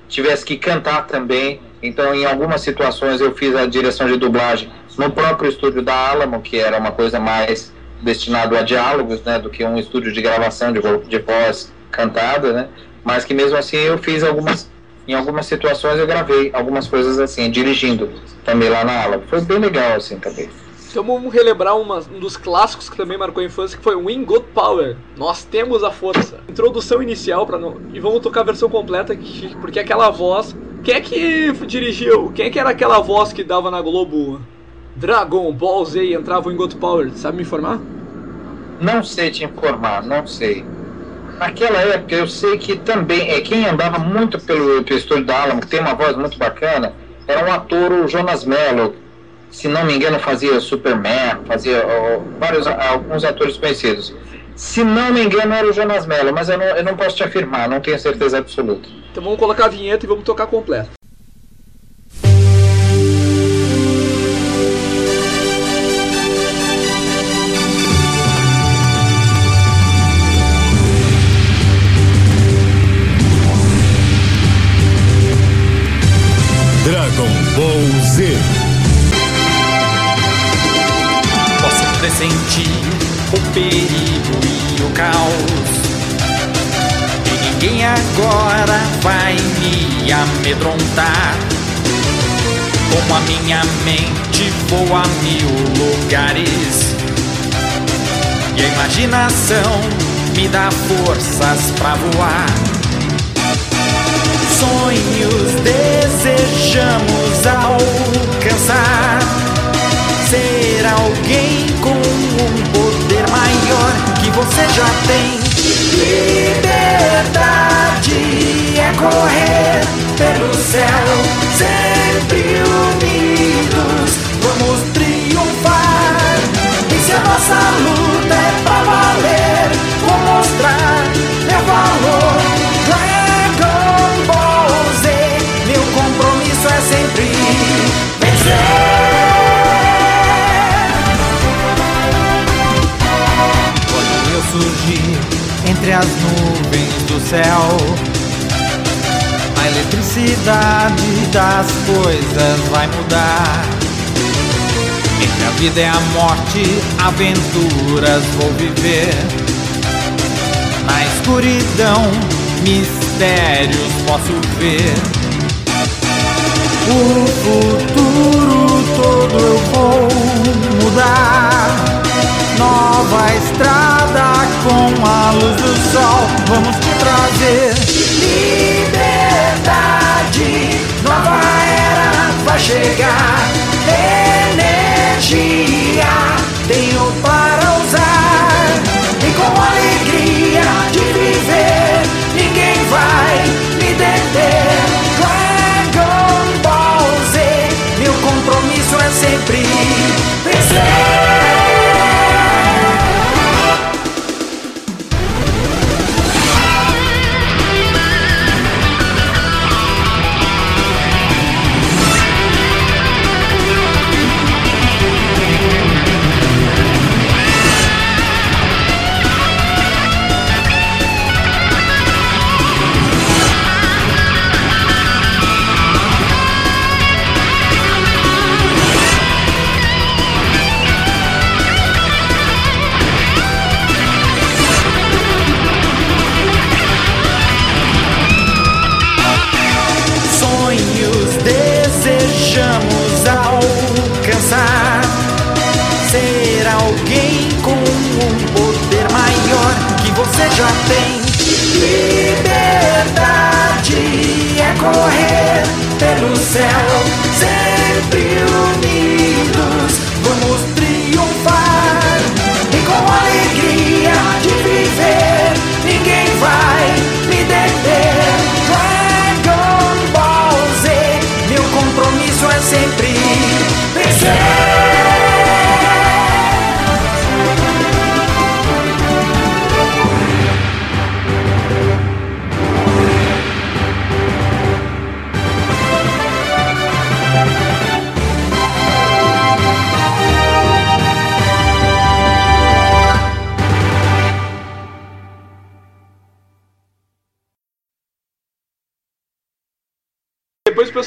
tivesse que cantar também. Então, em algumas situações, eu fiz a direção de dublagem no próprio estúdio da Alamo, que era uma coisa mais destinado a diálogos, né, do que um estúdio de gravação de, vo- de voz cantada, né? Mas que mesmo assim eu fiz algumas, em algumas situações eu gravei algumas coisas assim, dirigindo também lá na Alamo. Foi bem legal assim também. Então vamos relembrar uma- um dos clássicos que também marcou a infância, que foi Wing Got Power. Nós temos a força. Introdução inicial para não e vamos tocar a versão completa que- porque aquela voz, quem é que dirigiu? Quem é que era aquela voz que dava na Globo? Dragon Ball Z e entrava o Wing Got Power, sabe me informar? Não sei te informar, não sei. Naquela época eu sei que também é quem andava muito pelo, pelo estúdio da Alamo, que tem uma voz muito bacana, era um ator, o Jonas Mello. Se não me engano, fazia Superman, fazia ó, vários alguns atores conhecidos. Se não me engano, era o Jonas Mello, mas eu não, eu não posso te afirmar, não tenho certeza absoluta. Então vamos colocar a vinheta e vamos tocar completa. Posso pressentir o perigo e o caos. E ninguém agora vai me amedrontar. Como a minha mente voa mil lugares. E a imaginação me dá forças pra voar. Sonhos desejamos alcançar. Ser alguém com um poder maior que você já tem. Liberdade é correr pelo céu, sempre unidos. Vamos triunfar. Se a nossa luta Quando eu surgir entre as nuvens do céu, a eletricidade das coisas vai mudar. Entre a vida e a morte, aventuras vou viver. Na escuridão, mistérios posso ver. O futuro todo eu vou mudar. Nova estrada com a luz do sol, vamos te trazer liberdade. Nova era vai chegar. Energia tenho para usar e com alegria de viver ninguém vai me deter. Sempre já tem. Liberdade é correr pelo céu, sempre unidos.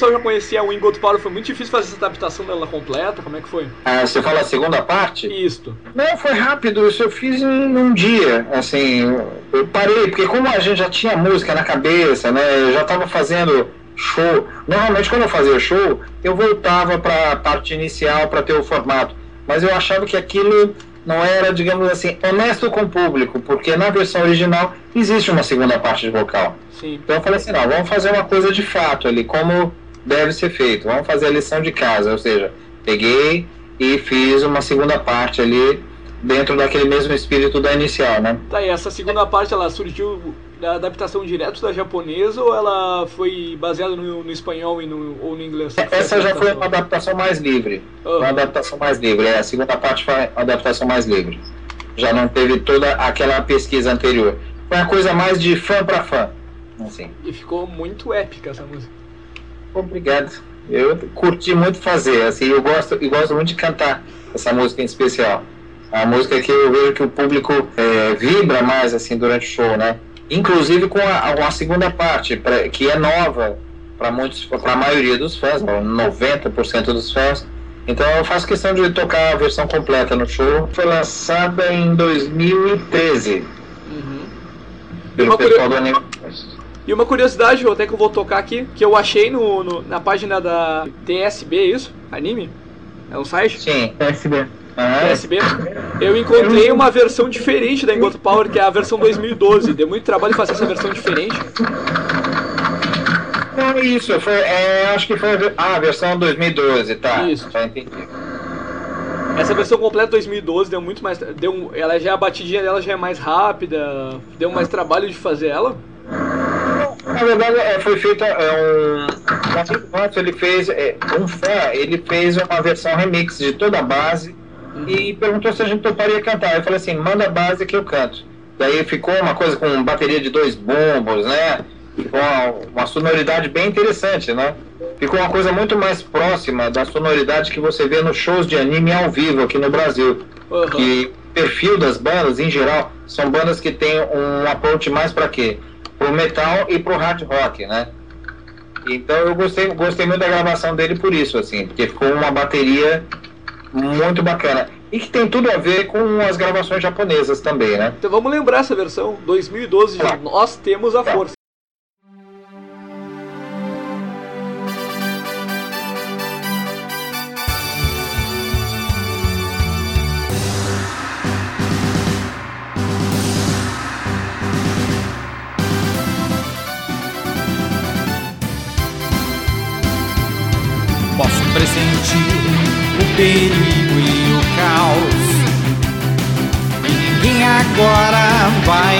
Pessoal já conhecia a Wing God Power, foi muito difícil fazer essa adaptação dela completa, como é que foi? Ah, você fala a segunda parte? Isto. Não, foi rápido, isso eu fiz em um dia, assim, eu parei, porque como a gente já tinha música na cabeça, né, eu já tava fazendo show, normalmente quando eu fazia show, eu voltava para a parte inicial para ter o formato, mas eu achava que aquilo não era, digamos assim, honesto com o público, porque na versão original existe uma segunda parte de vocal. Sim. Então eu falei assim, não, vamos fazer uma coisa de fato ali, como deve ser feito, vamos fazer a lição de casa, ou seja, peguei e fiz uma segunda parte ali dentro daquele mesmo espírito da inicial, né? Tá, e essa segunda parte ela surgiu da adaptação direto da japonesa ou ela foi baseada no, no espanhol e no, ou no inglês? Essa já foi uma adaptação mais livre, uma adaptação mais livre, é, a segunda parte foi uma adaptação mais livre. Já não teve toda aquela pesquisa anterior. Foi uma coisa mais de fã para fã, assim. E ficou muito épica essa música. Obrigado. Eu curti muito fazer, assim, eu gosto, eu gosto muito de cantar essa música em especial. A música que eu vejo que o público é, vibra mais assim durante o show, né? Inclusive com a, a segunda parte, pra, que é nova para muitos, para a maioria dos fãs, 90% dos fãs. Então eu faço questão de tocar a versão completa no show. Foi lançada em 2013 Uhum. pelo pessoal do Anime. E uma curiosidade, até que eu vou tocar aqui, que eu achei no, no- na página da TSB, é isso? Anime? É um site? Sim. PSB. TSB. Eu encontrei uma versão diferente da Engoto Power, que é a versão 2012. Deu muito trabalho fazer essa versão diferente. Não, é isso, foi, é, acho que foi a, ah, a versão 2012, tá. Isso. Já entendi. Essa versão completa 2012 deu muito mais. Deu ela já a batidinha dela já é mais rápida, deu mais trabalho de fazer ela. Na verdade, é, foi feita é, um. Amigo nosso, ele fez. é, um fã, ele fez uma versão remix de toda a base e perguntou se a gente toparia cantar. Eu falei assim: manda a base que eu canto. Daí ficou uma coisa com bateria de dois bombos, né? Ficou uma, uma sonoridade bem interessante, né? Ficou uma coisa muito mais próxima da sonoridade que você vê nos shows de anime ao vivo aqui no Brasil. Que o perfil das bandas, em geral, são bandas que têm um approach mais para quê? Pro metal e pro hard rock, né? Então eu gostei, gostei muito da gravação dele por isso, assim, porque ficou uma bateria muito bacana. E que tem tudo a ver com as gravações japonesas também, né? Então vamos lembrar essa versão 2012 de Nós Temos a Força. Pressentir o perigo e o caos. E ninguém agora vai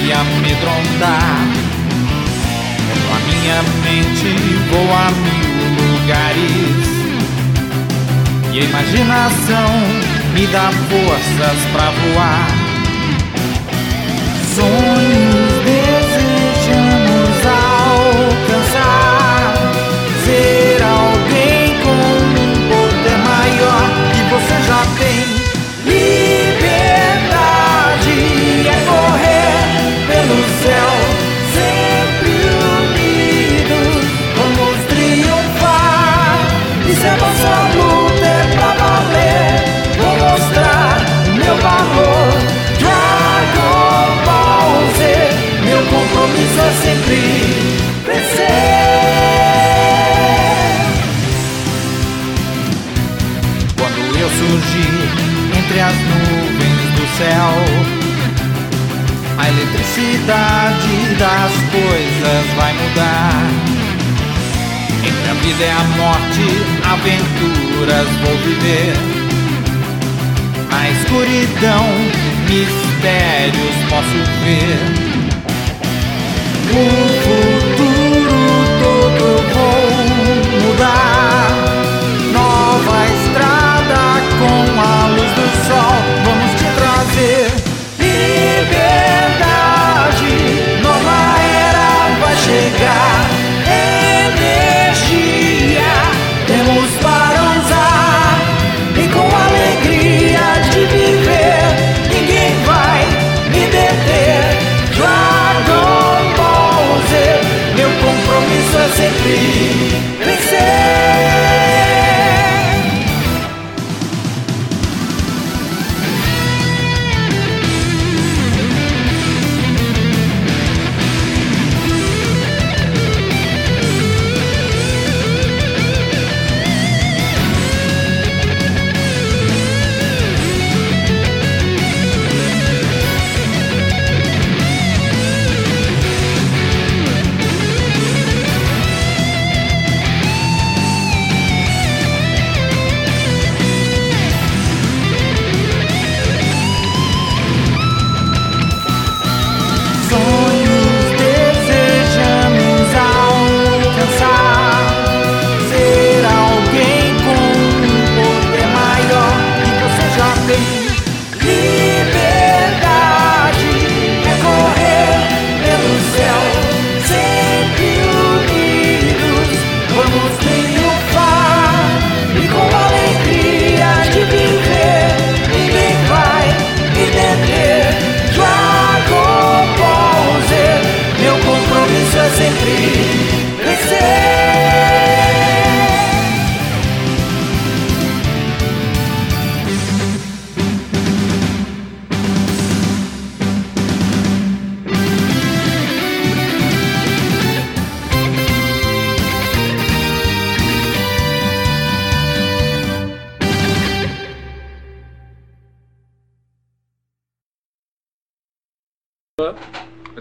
me amedrontar. A minha mente voa a mil lugares. E a imaginação me dá forças pra voar. Sonhos a eletricidade das coisas vai mudar. Entre a vida é a morte, aventuras vou viver. Na escuridão, mistérios posso ver. O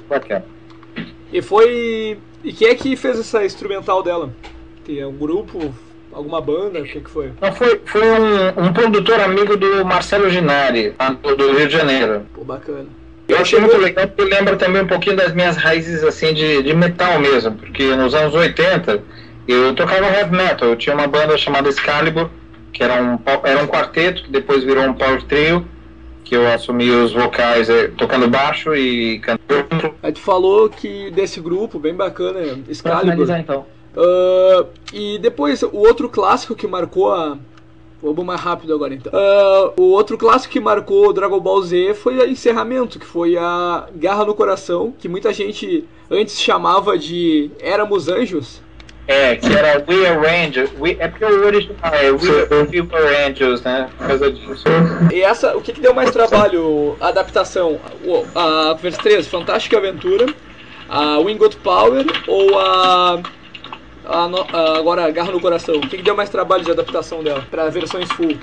Bacana. E foi. E quem é que fez essa instrumental dela? Tem um grupo, alguma banda? O que, que foi? Não, foi foi um, um produtor amigo do Marcelo Ginari, do Rio de Janeiro. Pô, bacana. Eu achei muito legal porque lembra também um pouquinho das minhas raízes assim de, de metal mesmo, porque nos anos 80 eu tocava heavy metal, eu tinha uma banda chamada Excalibur, que era um, era um quarteto, que depois virou um power trio, que eu assumi os vocais eh, tocando baixo e cantando. Aí tu falou que desse grupo, bem bacana, Pra Excalibur. finalizar então. Ah, e depois, o outro clássico que marcou a. Vamos mais rápido agora então. Ah, o outro clássico que marcou o Dragon Ball Z foi o encerramento, que foi a Garra no Coração, que muita gente antes chamava de Éramos Anjos. É, que era We Are Angels. We, é porque o original é We, We Were Angels, né? Por causa disso. E essa, o que, que deu mais trabalho? A adaptação? O- A Verse 3, Fantástica Aventura, a Wing Got Power ou a. a a- agora, Garra no Coração? O que, que deu mais trabalho de adaptação dela? Para versões full?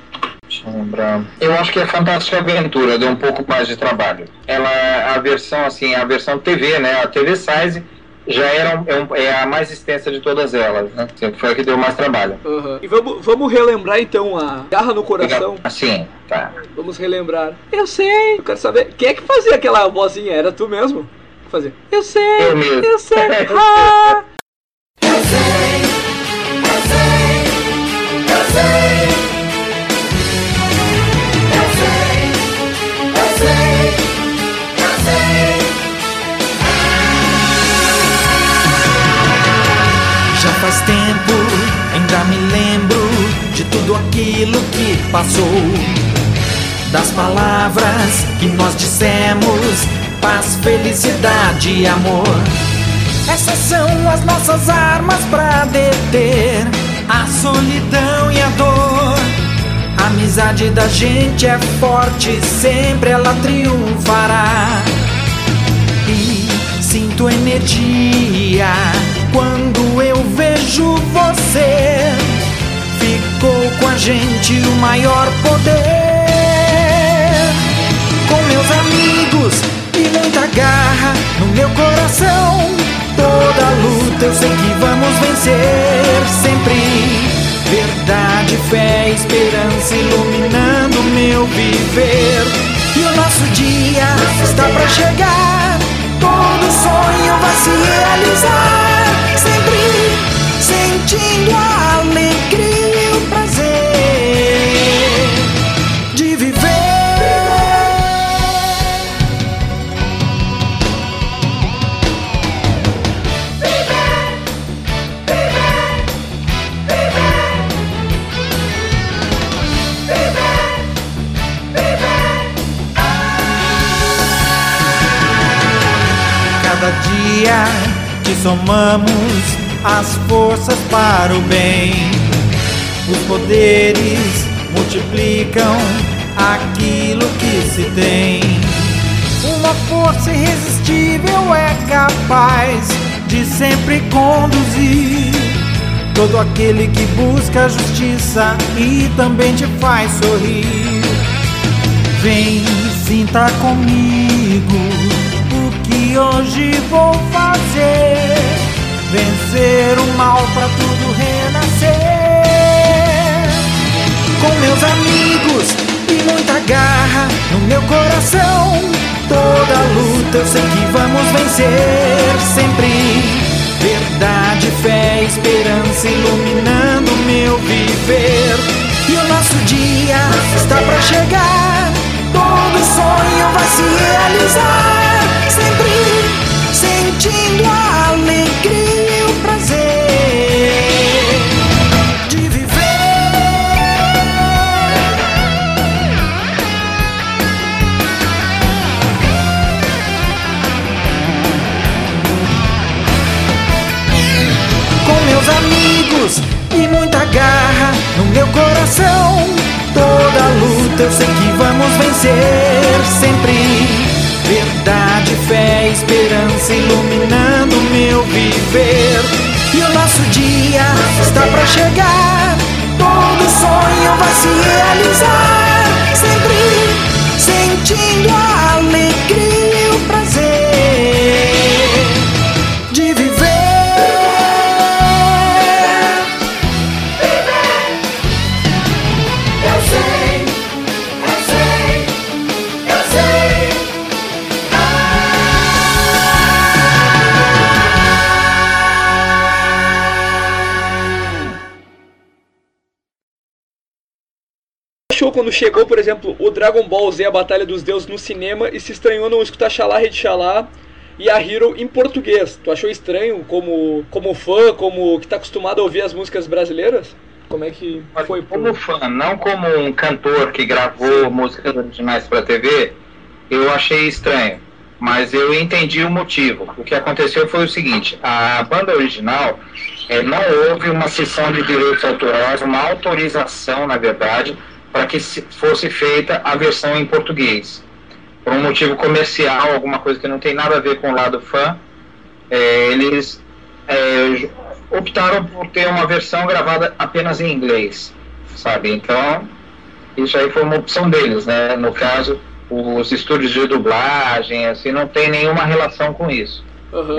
Eu acho que a Fantástica Aventura deu um pouco mais de trabalho. Ela, a versão, assim, a versão TV, né? A TV Size já era um- é, um- é a mais extensa de todas elas, né? Assim, Foi a que deu mais trabalho. Aham. E vamos, vamos relembrar então a Garra no Coração. Assim, tá. Vamos relembrar. Eu sei, eu quero saber. Quem é que fazia aquela vozinha? Era tu mesmo? que Fazia. Eu sei, Eu mesmo. eu sei. Ah! Já faz tempo, ainda me lembro de tudo aquilo que passou. Das palavras que nós dissemos, paz, felicidade e amor. Essas são as nossas armas pra deter a solidão e a dor. A amizade da gente é forte, sempre ela triunfará. E sinto energia quando eu vejo você. Ficou com a gente o maior poder. Com meus amigos e muita garra no meu coração. Toda luta eu sei que vamos vencer. Sempre esperança iluminando meu viver. E o nosso dia está pra chegar. Todo sonho vai se realizar. Sentindo a alegria e o prazer de viver. Cada dia que somamos as forças para o bem, os poderes multiplicam aquilo que se tem. Uma força irresistível é capaz de sempre conduzir todo aquele que busca a justiça e também te faz sorrir. Vem, sinta comigo o que hoje vou fazer. Vencer o mal pra tudo renascer. Com meus amigos e muita garra no meu coração. Toda luta eu sei que vamos vencer sempre. Verdade, fé, esperança iluminando meu viver. E o nosso dia está pra chegar. Todo sonho vai se realizar. Sempre sentindo a alegria e muita garra no meu coração. Toda luta eu sei que vamos vencer sempre. Verdade, fé, esperança iluminando meu viver. E o nosso dia está pra chegar. Todo sonho vai se realizar. Sempre sentindo a alegria quando chegou, por exemplo, o Dragon Ball Z, a Batalha dos Deuses no cinema e se estranhou não escutar Xalá, Rede Xalá e a Hero em português? Tu achou estranho como, como fã, como que tá acostumado a ouvir as músicas brasileiras? Como é que foi? Como fã, não como um cantor que gravou músicas originais para TV, eu achei estranho. Mas eu entendi o motivo. O que aconteceu foi o seguinte: a banda original eh, não houve uma sessão de direitos autorais, uma autorização, na verdade, para que se- fosse feita a versão em português. Por um motivo comercial, alguma coisa que não tem nada a ver com o lado fã, eh, eles eh, optaram por ter uma versão gravada apenas em inglês, sabe? Então, isso aí foi uma opção deles, né? No caso, os estúdios de dublagem, assim, não tem nenhuma relação com isso.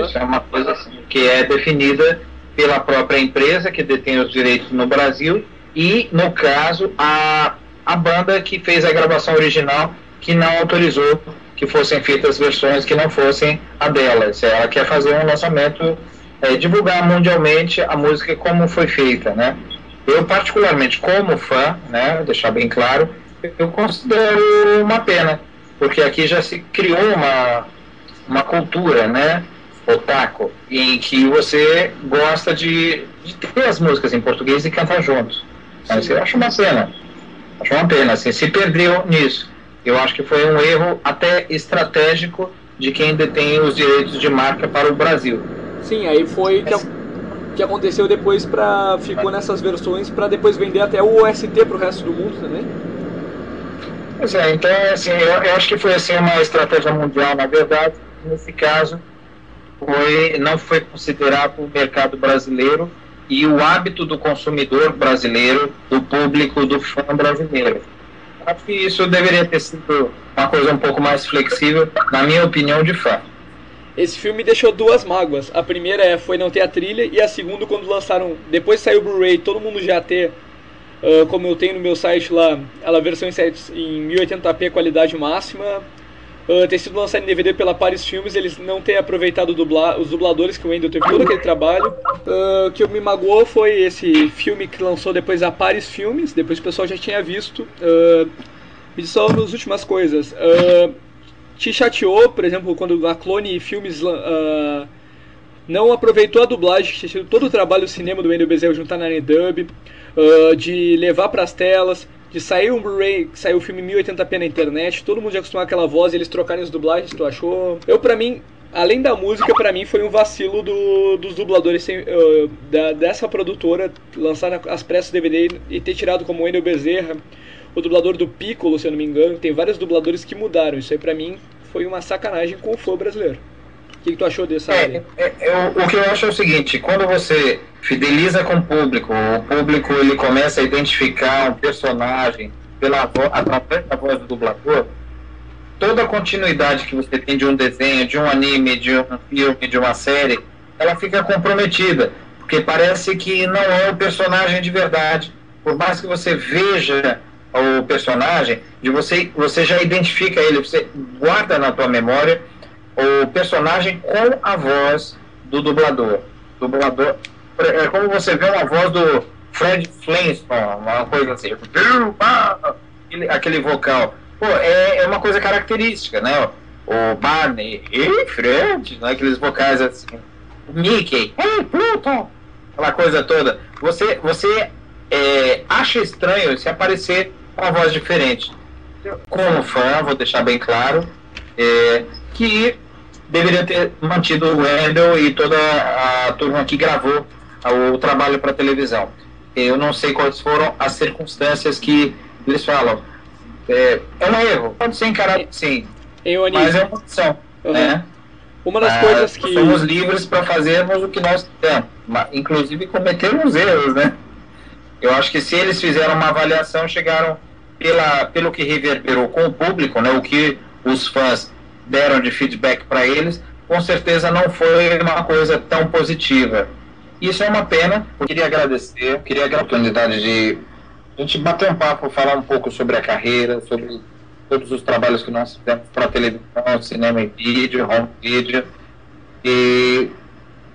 Isso é uma coisa assim, que é definida pela própria empresa que detém os direitos no Brasil e, no caso, a, a banda que fez a gravação original que não autorizou que fossem feitas versões que não fossem a dela. Se ela quer fazer um lançamento, é, divulgar mundialmente a música como foi feita, né? Eu, particularmente, como fã, né, deixar bem claro, eu considero uma pena, porque aqui já se criou uma, uma cultura, né, otaku, em que você gosta de, de ter as músicas em português e cantar junto. Mas eu acho uma pena. Acho uma pena, assim, se perdeu nisso. Eu acho que foi um erro até estratégico de quem detém os direitos de marca para o Brasil. Sim, aí foi que, a- que aconteceu depois pra. ficou nessas versões pra depois vender até o OST pro resto do mundo também. Pois é, então, assim, eu, eu acho que foi assim, uma estratégia mundial, na verdade. Nesse caso, foi, não foi considerado o mercado brasileiro e o hábito do consumidor brasileiro, do público, do fã brasileiro. Acho que isso deveria ter sido uma coisa um pouco mais flexível, na minha opinião, de fã. Esse filme deixou duas mágoas. A primeira é, foi não ter a trilha, e a segunda, quando lançaram. Depois saiu o Blu-ray, todo mundo já ter Ah, como eu tenho no meu site lá, ela versão em 1080p qualidade máxima. Ah, ter sido lançado em DVD pela Paris Filmes, eles não têm aproveitado dublar, os dubladores, que o Wendel teve todo aquele trabalho. O que me magoou foi esse filme que lançou depois a Paris Filmes, depois o pessoal já tinha visto. Ah, e só nas últimas coisas. Ah, te chateou, por exemplo, quando a Clone Filmes ah, não aproveitou a dublagem, que tinha sido todo o trabalho do cinema do Wendel Bezerra juntar na Dub, de levar pras telas, de sair um Blu-ray, sair o filme em 1080p na internet, todo mundo já acostumado com aquela voz e eles trocarem as dublagens, tu achou? Eu, pra mim, além da música, pra mim foi um vacilo do- dos dubladores sem- ah, da- dessa produtora lançar as pressas DVD e ter tirado como Wendel Bezerra o dublador do Piccolo, se eu não me engano. Tem vários dubladores que mudaram. Isso aí pra mim foi uma sacanagem com o fã brasileiro. O que, que tu achou dessa área? É, eu- o que eu acho é o seguinte, quando você fideliza com o público, o público ele começa a identificar um personagem pela vo- através da voz do dublador, toda a continuidade que você tem de um desenho, de um anime, de um filme, de uma série, ela fica comprometida, porque parece que não é o personagem de verdade. Por mais que você veja o personagem, de você, você já identifica ele, você guarda na tua memória o personagem com a voz do dublador. Dublador. É como você vê uma voz do Fred Flintstone, uma coisa assim. Aquele, aquele vocal. Pô, é, é uma coisa característica, né? O Barney, ei, Fred, né? aqueles vocais assim. Mickey, ei, Pluto! Aquela coisa toda. Você, você é, acha estranho se aparecer uma voz diferente. Como fã, vou deixar bem claro, é, que deveria ter mantido o Wendel e toda a turma que gravou o trabalho para televisão. Eu não sei quais foram as circunstâncias que eles falam. É, é um erro, pode ser encarado sim, Eu, mas é uma opção. Uhum. Né? uma das Ah, coisas que. Somos livres para fazermos o que nós ma- inclusive cometermos erros, né? Eu acho que se eles fizeram uma avaliação, chegaram pela, pelo que reverberou com o público, né? O que os fãs deram de feedback para eles, com certeza não foi uma coisa tão positiva. Isso é uma pena. Eu queria agradecer, queria a oportunidade de a gente bater um papo, falar um pouco sobre a carreira, sobre todos os trabalhos que nós fizemos para televisão, cinema e vídeo, home video. E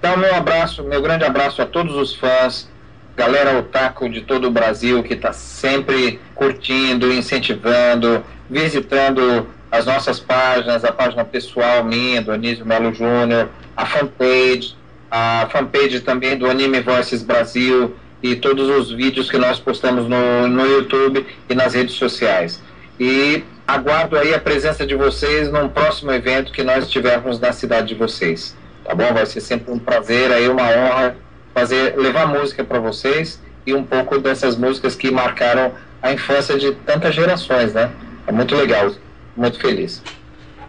dar o meu abraço, meu grande abraço a todos os fãs, galera otaku de todo o Brasil que está sempre curtindo, incentivando, visitando as nossas páginas, a página pessoal minha, do Anísio Melo Júnior, a fanpage, a fanpage também do Anime Voices Brasil e todos os vídeos que nós postamos no, no YouTube e nas redes sociais. E aguardo aí a presença de vocês num próximo evento que nós tivermos na cidade de vocês. Tá bom? Vai ser sempre um prazer aí, uma honra fazer levar música para vocês e um pouco dessas músicas que marcaram a infância de tantas gerações, né? É muito legal, muito feliz.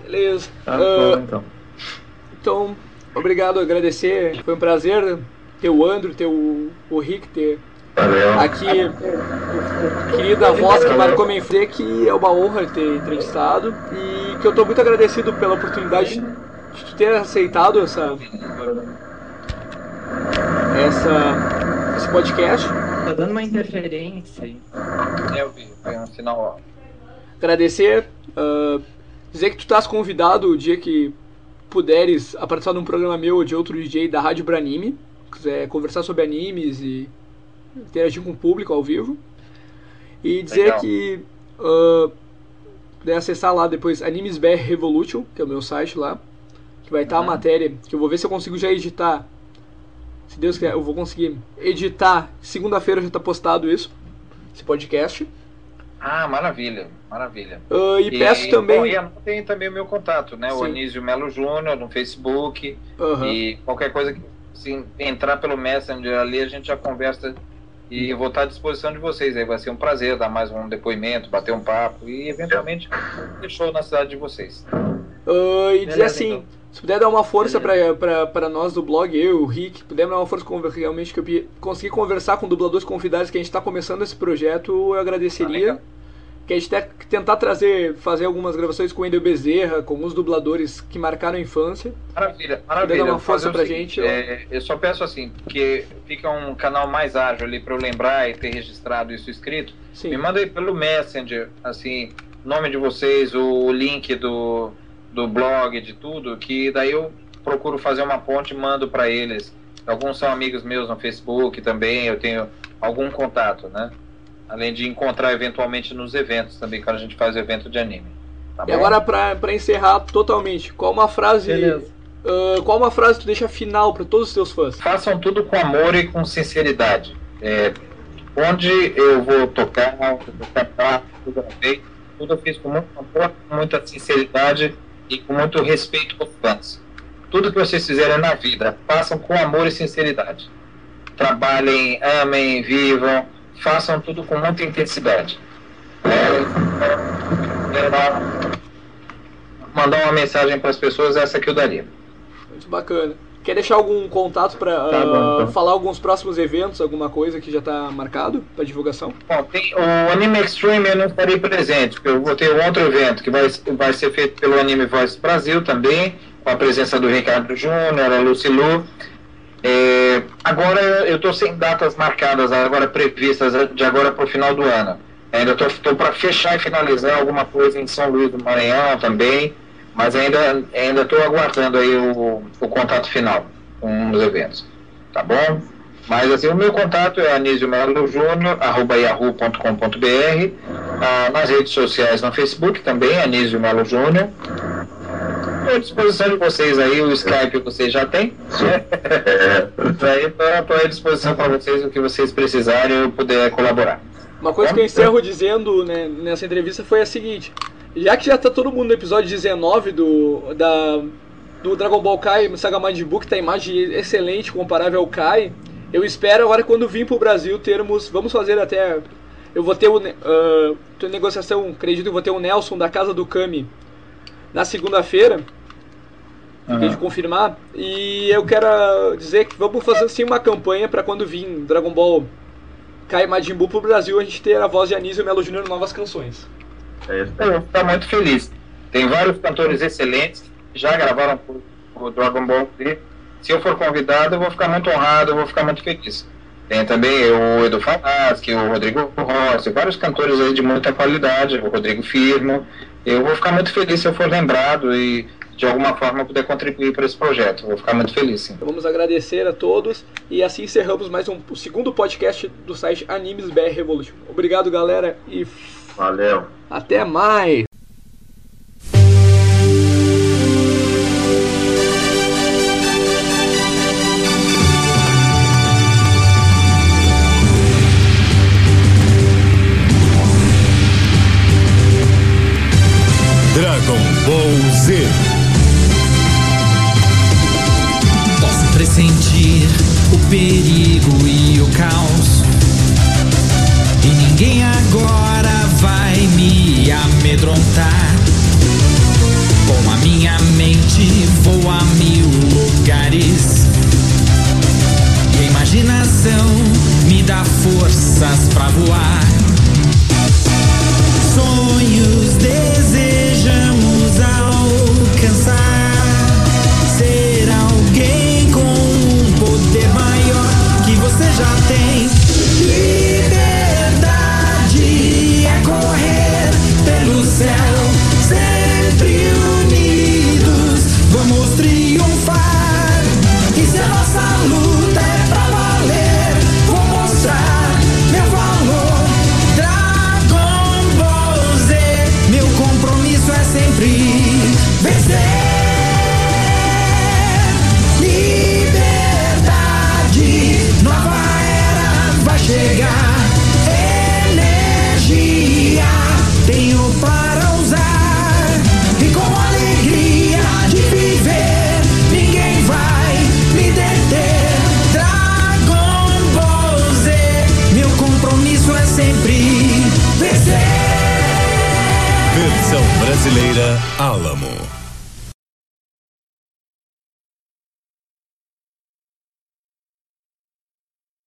Beleza. Tá Ah, bom, então. Então, obrigado, agradecer. Foi um prazer ter o Andrew, ter o, o Rick, ter Valeu. aqui querida voz que marcou minha infância, que é uma honra ter entrevistado e que eu estou muito agradecido pela oportunidade de ter aceitado essa essa esse podcast. Tá dando uma interferência aí. Eu vi, foi um sinal. Agradecer, ah, dizer que tu estás convidado o dia que puderes a participar de um programa meu ou de outro DJ da Rádio Branime, quiser conversar sobre animes e interagir com o público ao vivo. E dizer Legal. que ah, puder acessar lá depois Animes BR Revolution, que é o meu site lá, que vai estar a matéria, que eu vou ver se eu consigo já editar. Se Deus quiser, eu vou conseguir editar. Segunda-feira já está postado isso, esse podcast. Ah, maravilha, maravilha. Ah, e, peço bom, também. e tem também o meu contato, né? O Sim. Anísio Melo Júnior no Facebook. Aham. E qualquer coisa que se entrar pelo Messenger ali, a gente já conversa. E eu vou estar à disposição de vocês. Aí vai ser um prazer dar mais um depoimento, bater um papo e eventualmente show na cidade de vocês. Ah, e dizer assim, então. se puder dar uma força pra nós do blog, eu, o Rick, puder dar uma força realmente que eu conseguir conversar com dubladores convidados que a gente tá começando esse projeto, eu Ah, agradeceria. legal. Que a gente tem que tentar trazer, fazer algumas gravações com o Wendel Bezerra, com alguns dubladores que marcaram a infância. Maravilha, maravilha. dar uma força pra seguinte, gente, eu- é, eu só peço assim, porque fica um canal mais ágil ali para eu lembrar e ter registrado isso escrito. Sim. Me manda aí pelo Messenger, assim, nome de vocês, o link do, do blog, de tudo, que daí eu procuro fazer uma ponte e mando para eles. Alguns são amigos meus no Facebook também, eu tenho algum contato, né? Além de encontrar eventualmente nos eventos também, quando a gente faz evento de anime. Tá E bom? agora, pra encerrar totalmente, qual uma frase. Ah, qual uma frase tu deixa final pra todos os teus fãs? façam tudo com amor e com sinceridade. É, onde eu vou tocar, eu vou cantar, tudo gravei, tudo eu fiz com muito amor, com muita sinceridade e com muito respeito aos fãs. Tudo que vocês fizerem na vida, façam com amor e sinceridade. Trabalhem, amem, vivam, façam tudo com muita intensidade. É, quero dar- mandar uma mensagem para as pessoas, essa que eu daria. Muito bacana. Quer deixar algum contato pra Tá bom, ah, então. falar alguns próximos eventos, alguma coisa que já tá marcado pra divulgação? Bom, tem o Anime Extreme eu não estarei presente, porque eu vou ter um outro evento que vai, vai ser feito pelo Anime Voice Brasil também, com a presença do Ricardo Júnior, a Lucilu. É, agora eu estou sem datas marcadas, agora previstas de agora para o final do ano. Ainda estou para fechar e finalizar alguma coisa em São Luís do Maranhão também, mas ainda ainda estou aguardando aí o, o contato final com os eventos. Tá bom? Mas assim, o meu contato é anísio melo júnior, arroba yahoo.com.br, ah, nas redes sociais, no Facebook também, Anísio Melo Júnior. Estou à disposição de vocês aí, o Skype vocês já têm. Estou à disposição para vocês, o que vocês precisarem, eu puder colaborar. Uma coisa que eu encerro dizendo né, nessa entrevista foi a seguinte: já que já tá todo mundo no episódio 19 do, da, do Dragon Ball Kai Saga Majin Buu, que tá a imagem excelente, comparável ao Kai, eu espero agora quando vir pro Brasil termos. Vamos fazer até. Eu vou ter o. em negociação, acredito que eu vou ter o Nelson da Casa do Kami na segunda-feira. Fiquei de confirmar. E eu quero dizer que vamos fazer sim uma campanha para quando vir Dragon Ball Kai Majin Buu pro Brasil a gente ter a voz de Anísio Melo Júnior em novas canções. Eu vou ficar muito feliz. Tem vários cantores excelentes que já gravaram por Dragon Ball Z. Se eu for convidado, eu vou ficar muito honrado, eu vou ficar muito feliz. Tem também o Edu Falaschi, o Rodrigo Rossi, vários cantores aí de muita qualidade, o Rodrigo Firmo. Eu vou ficar muito feliz se eu for lembrado e de alguma forma puder contribuir para esse projeto. Vou ficar muito feliz, sim. Então vamos agradecer a todos e assim encerramos mais um o segundo podcast do site Animes BR Revolution. Obrigado, galera, e Valeu. até mais! Posso pressentir o perigo e o caos. E ninguém agora vai me amedrontar. Com a minha mente vou a mil lugares. E a imaginação me dá forças pra voar. Sonhos desejamos brasileira Alamo.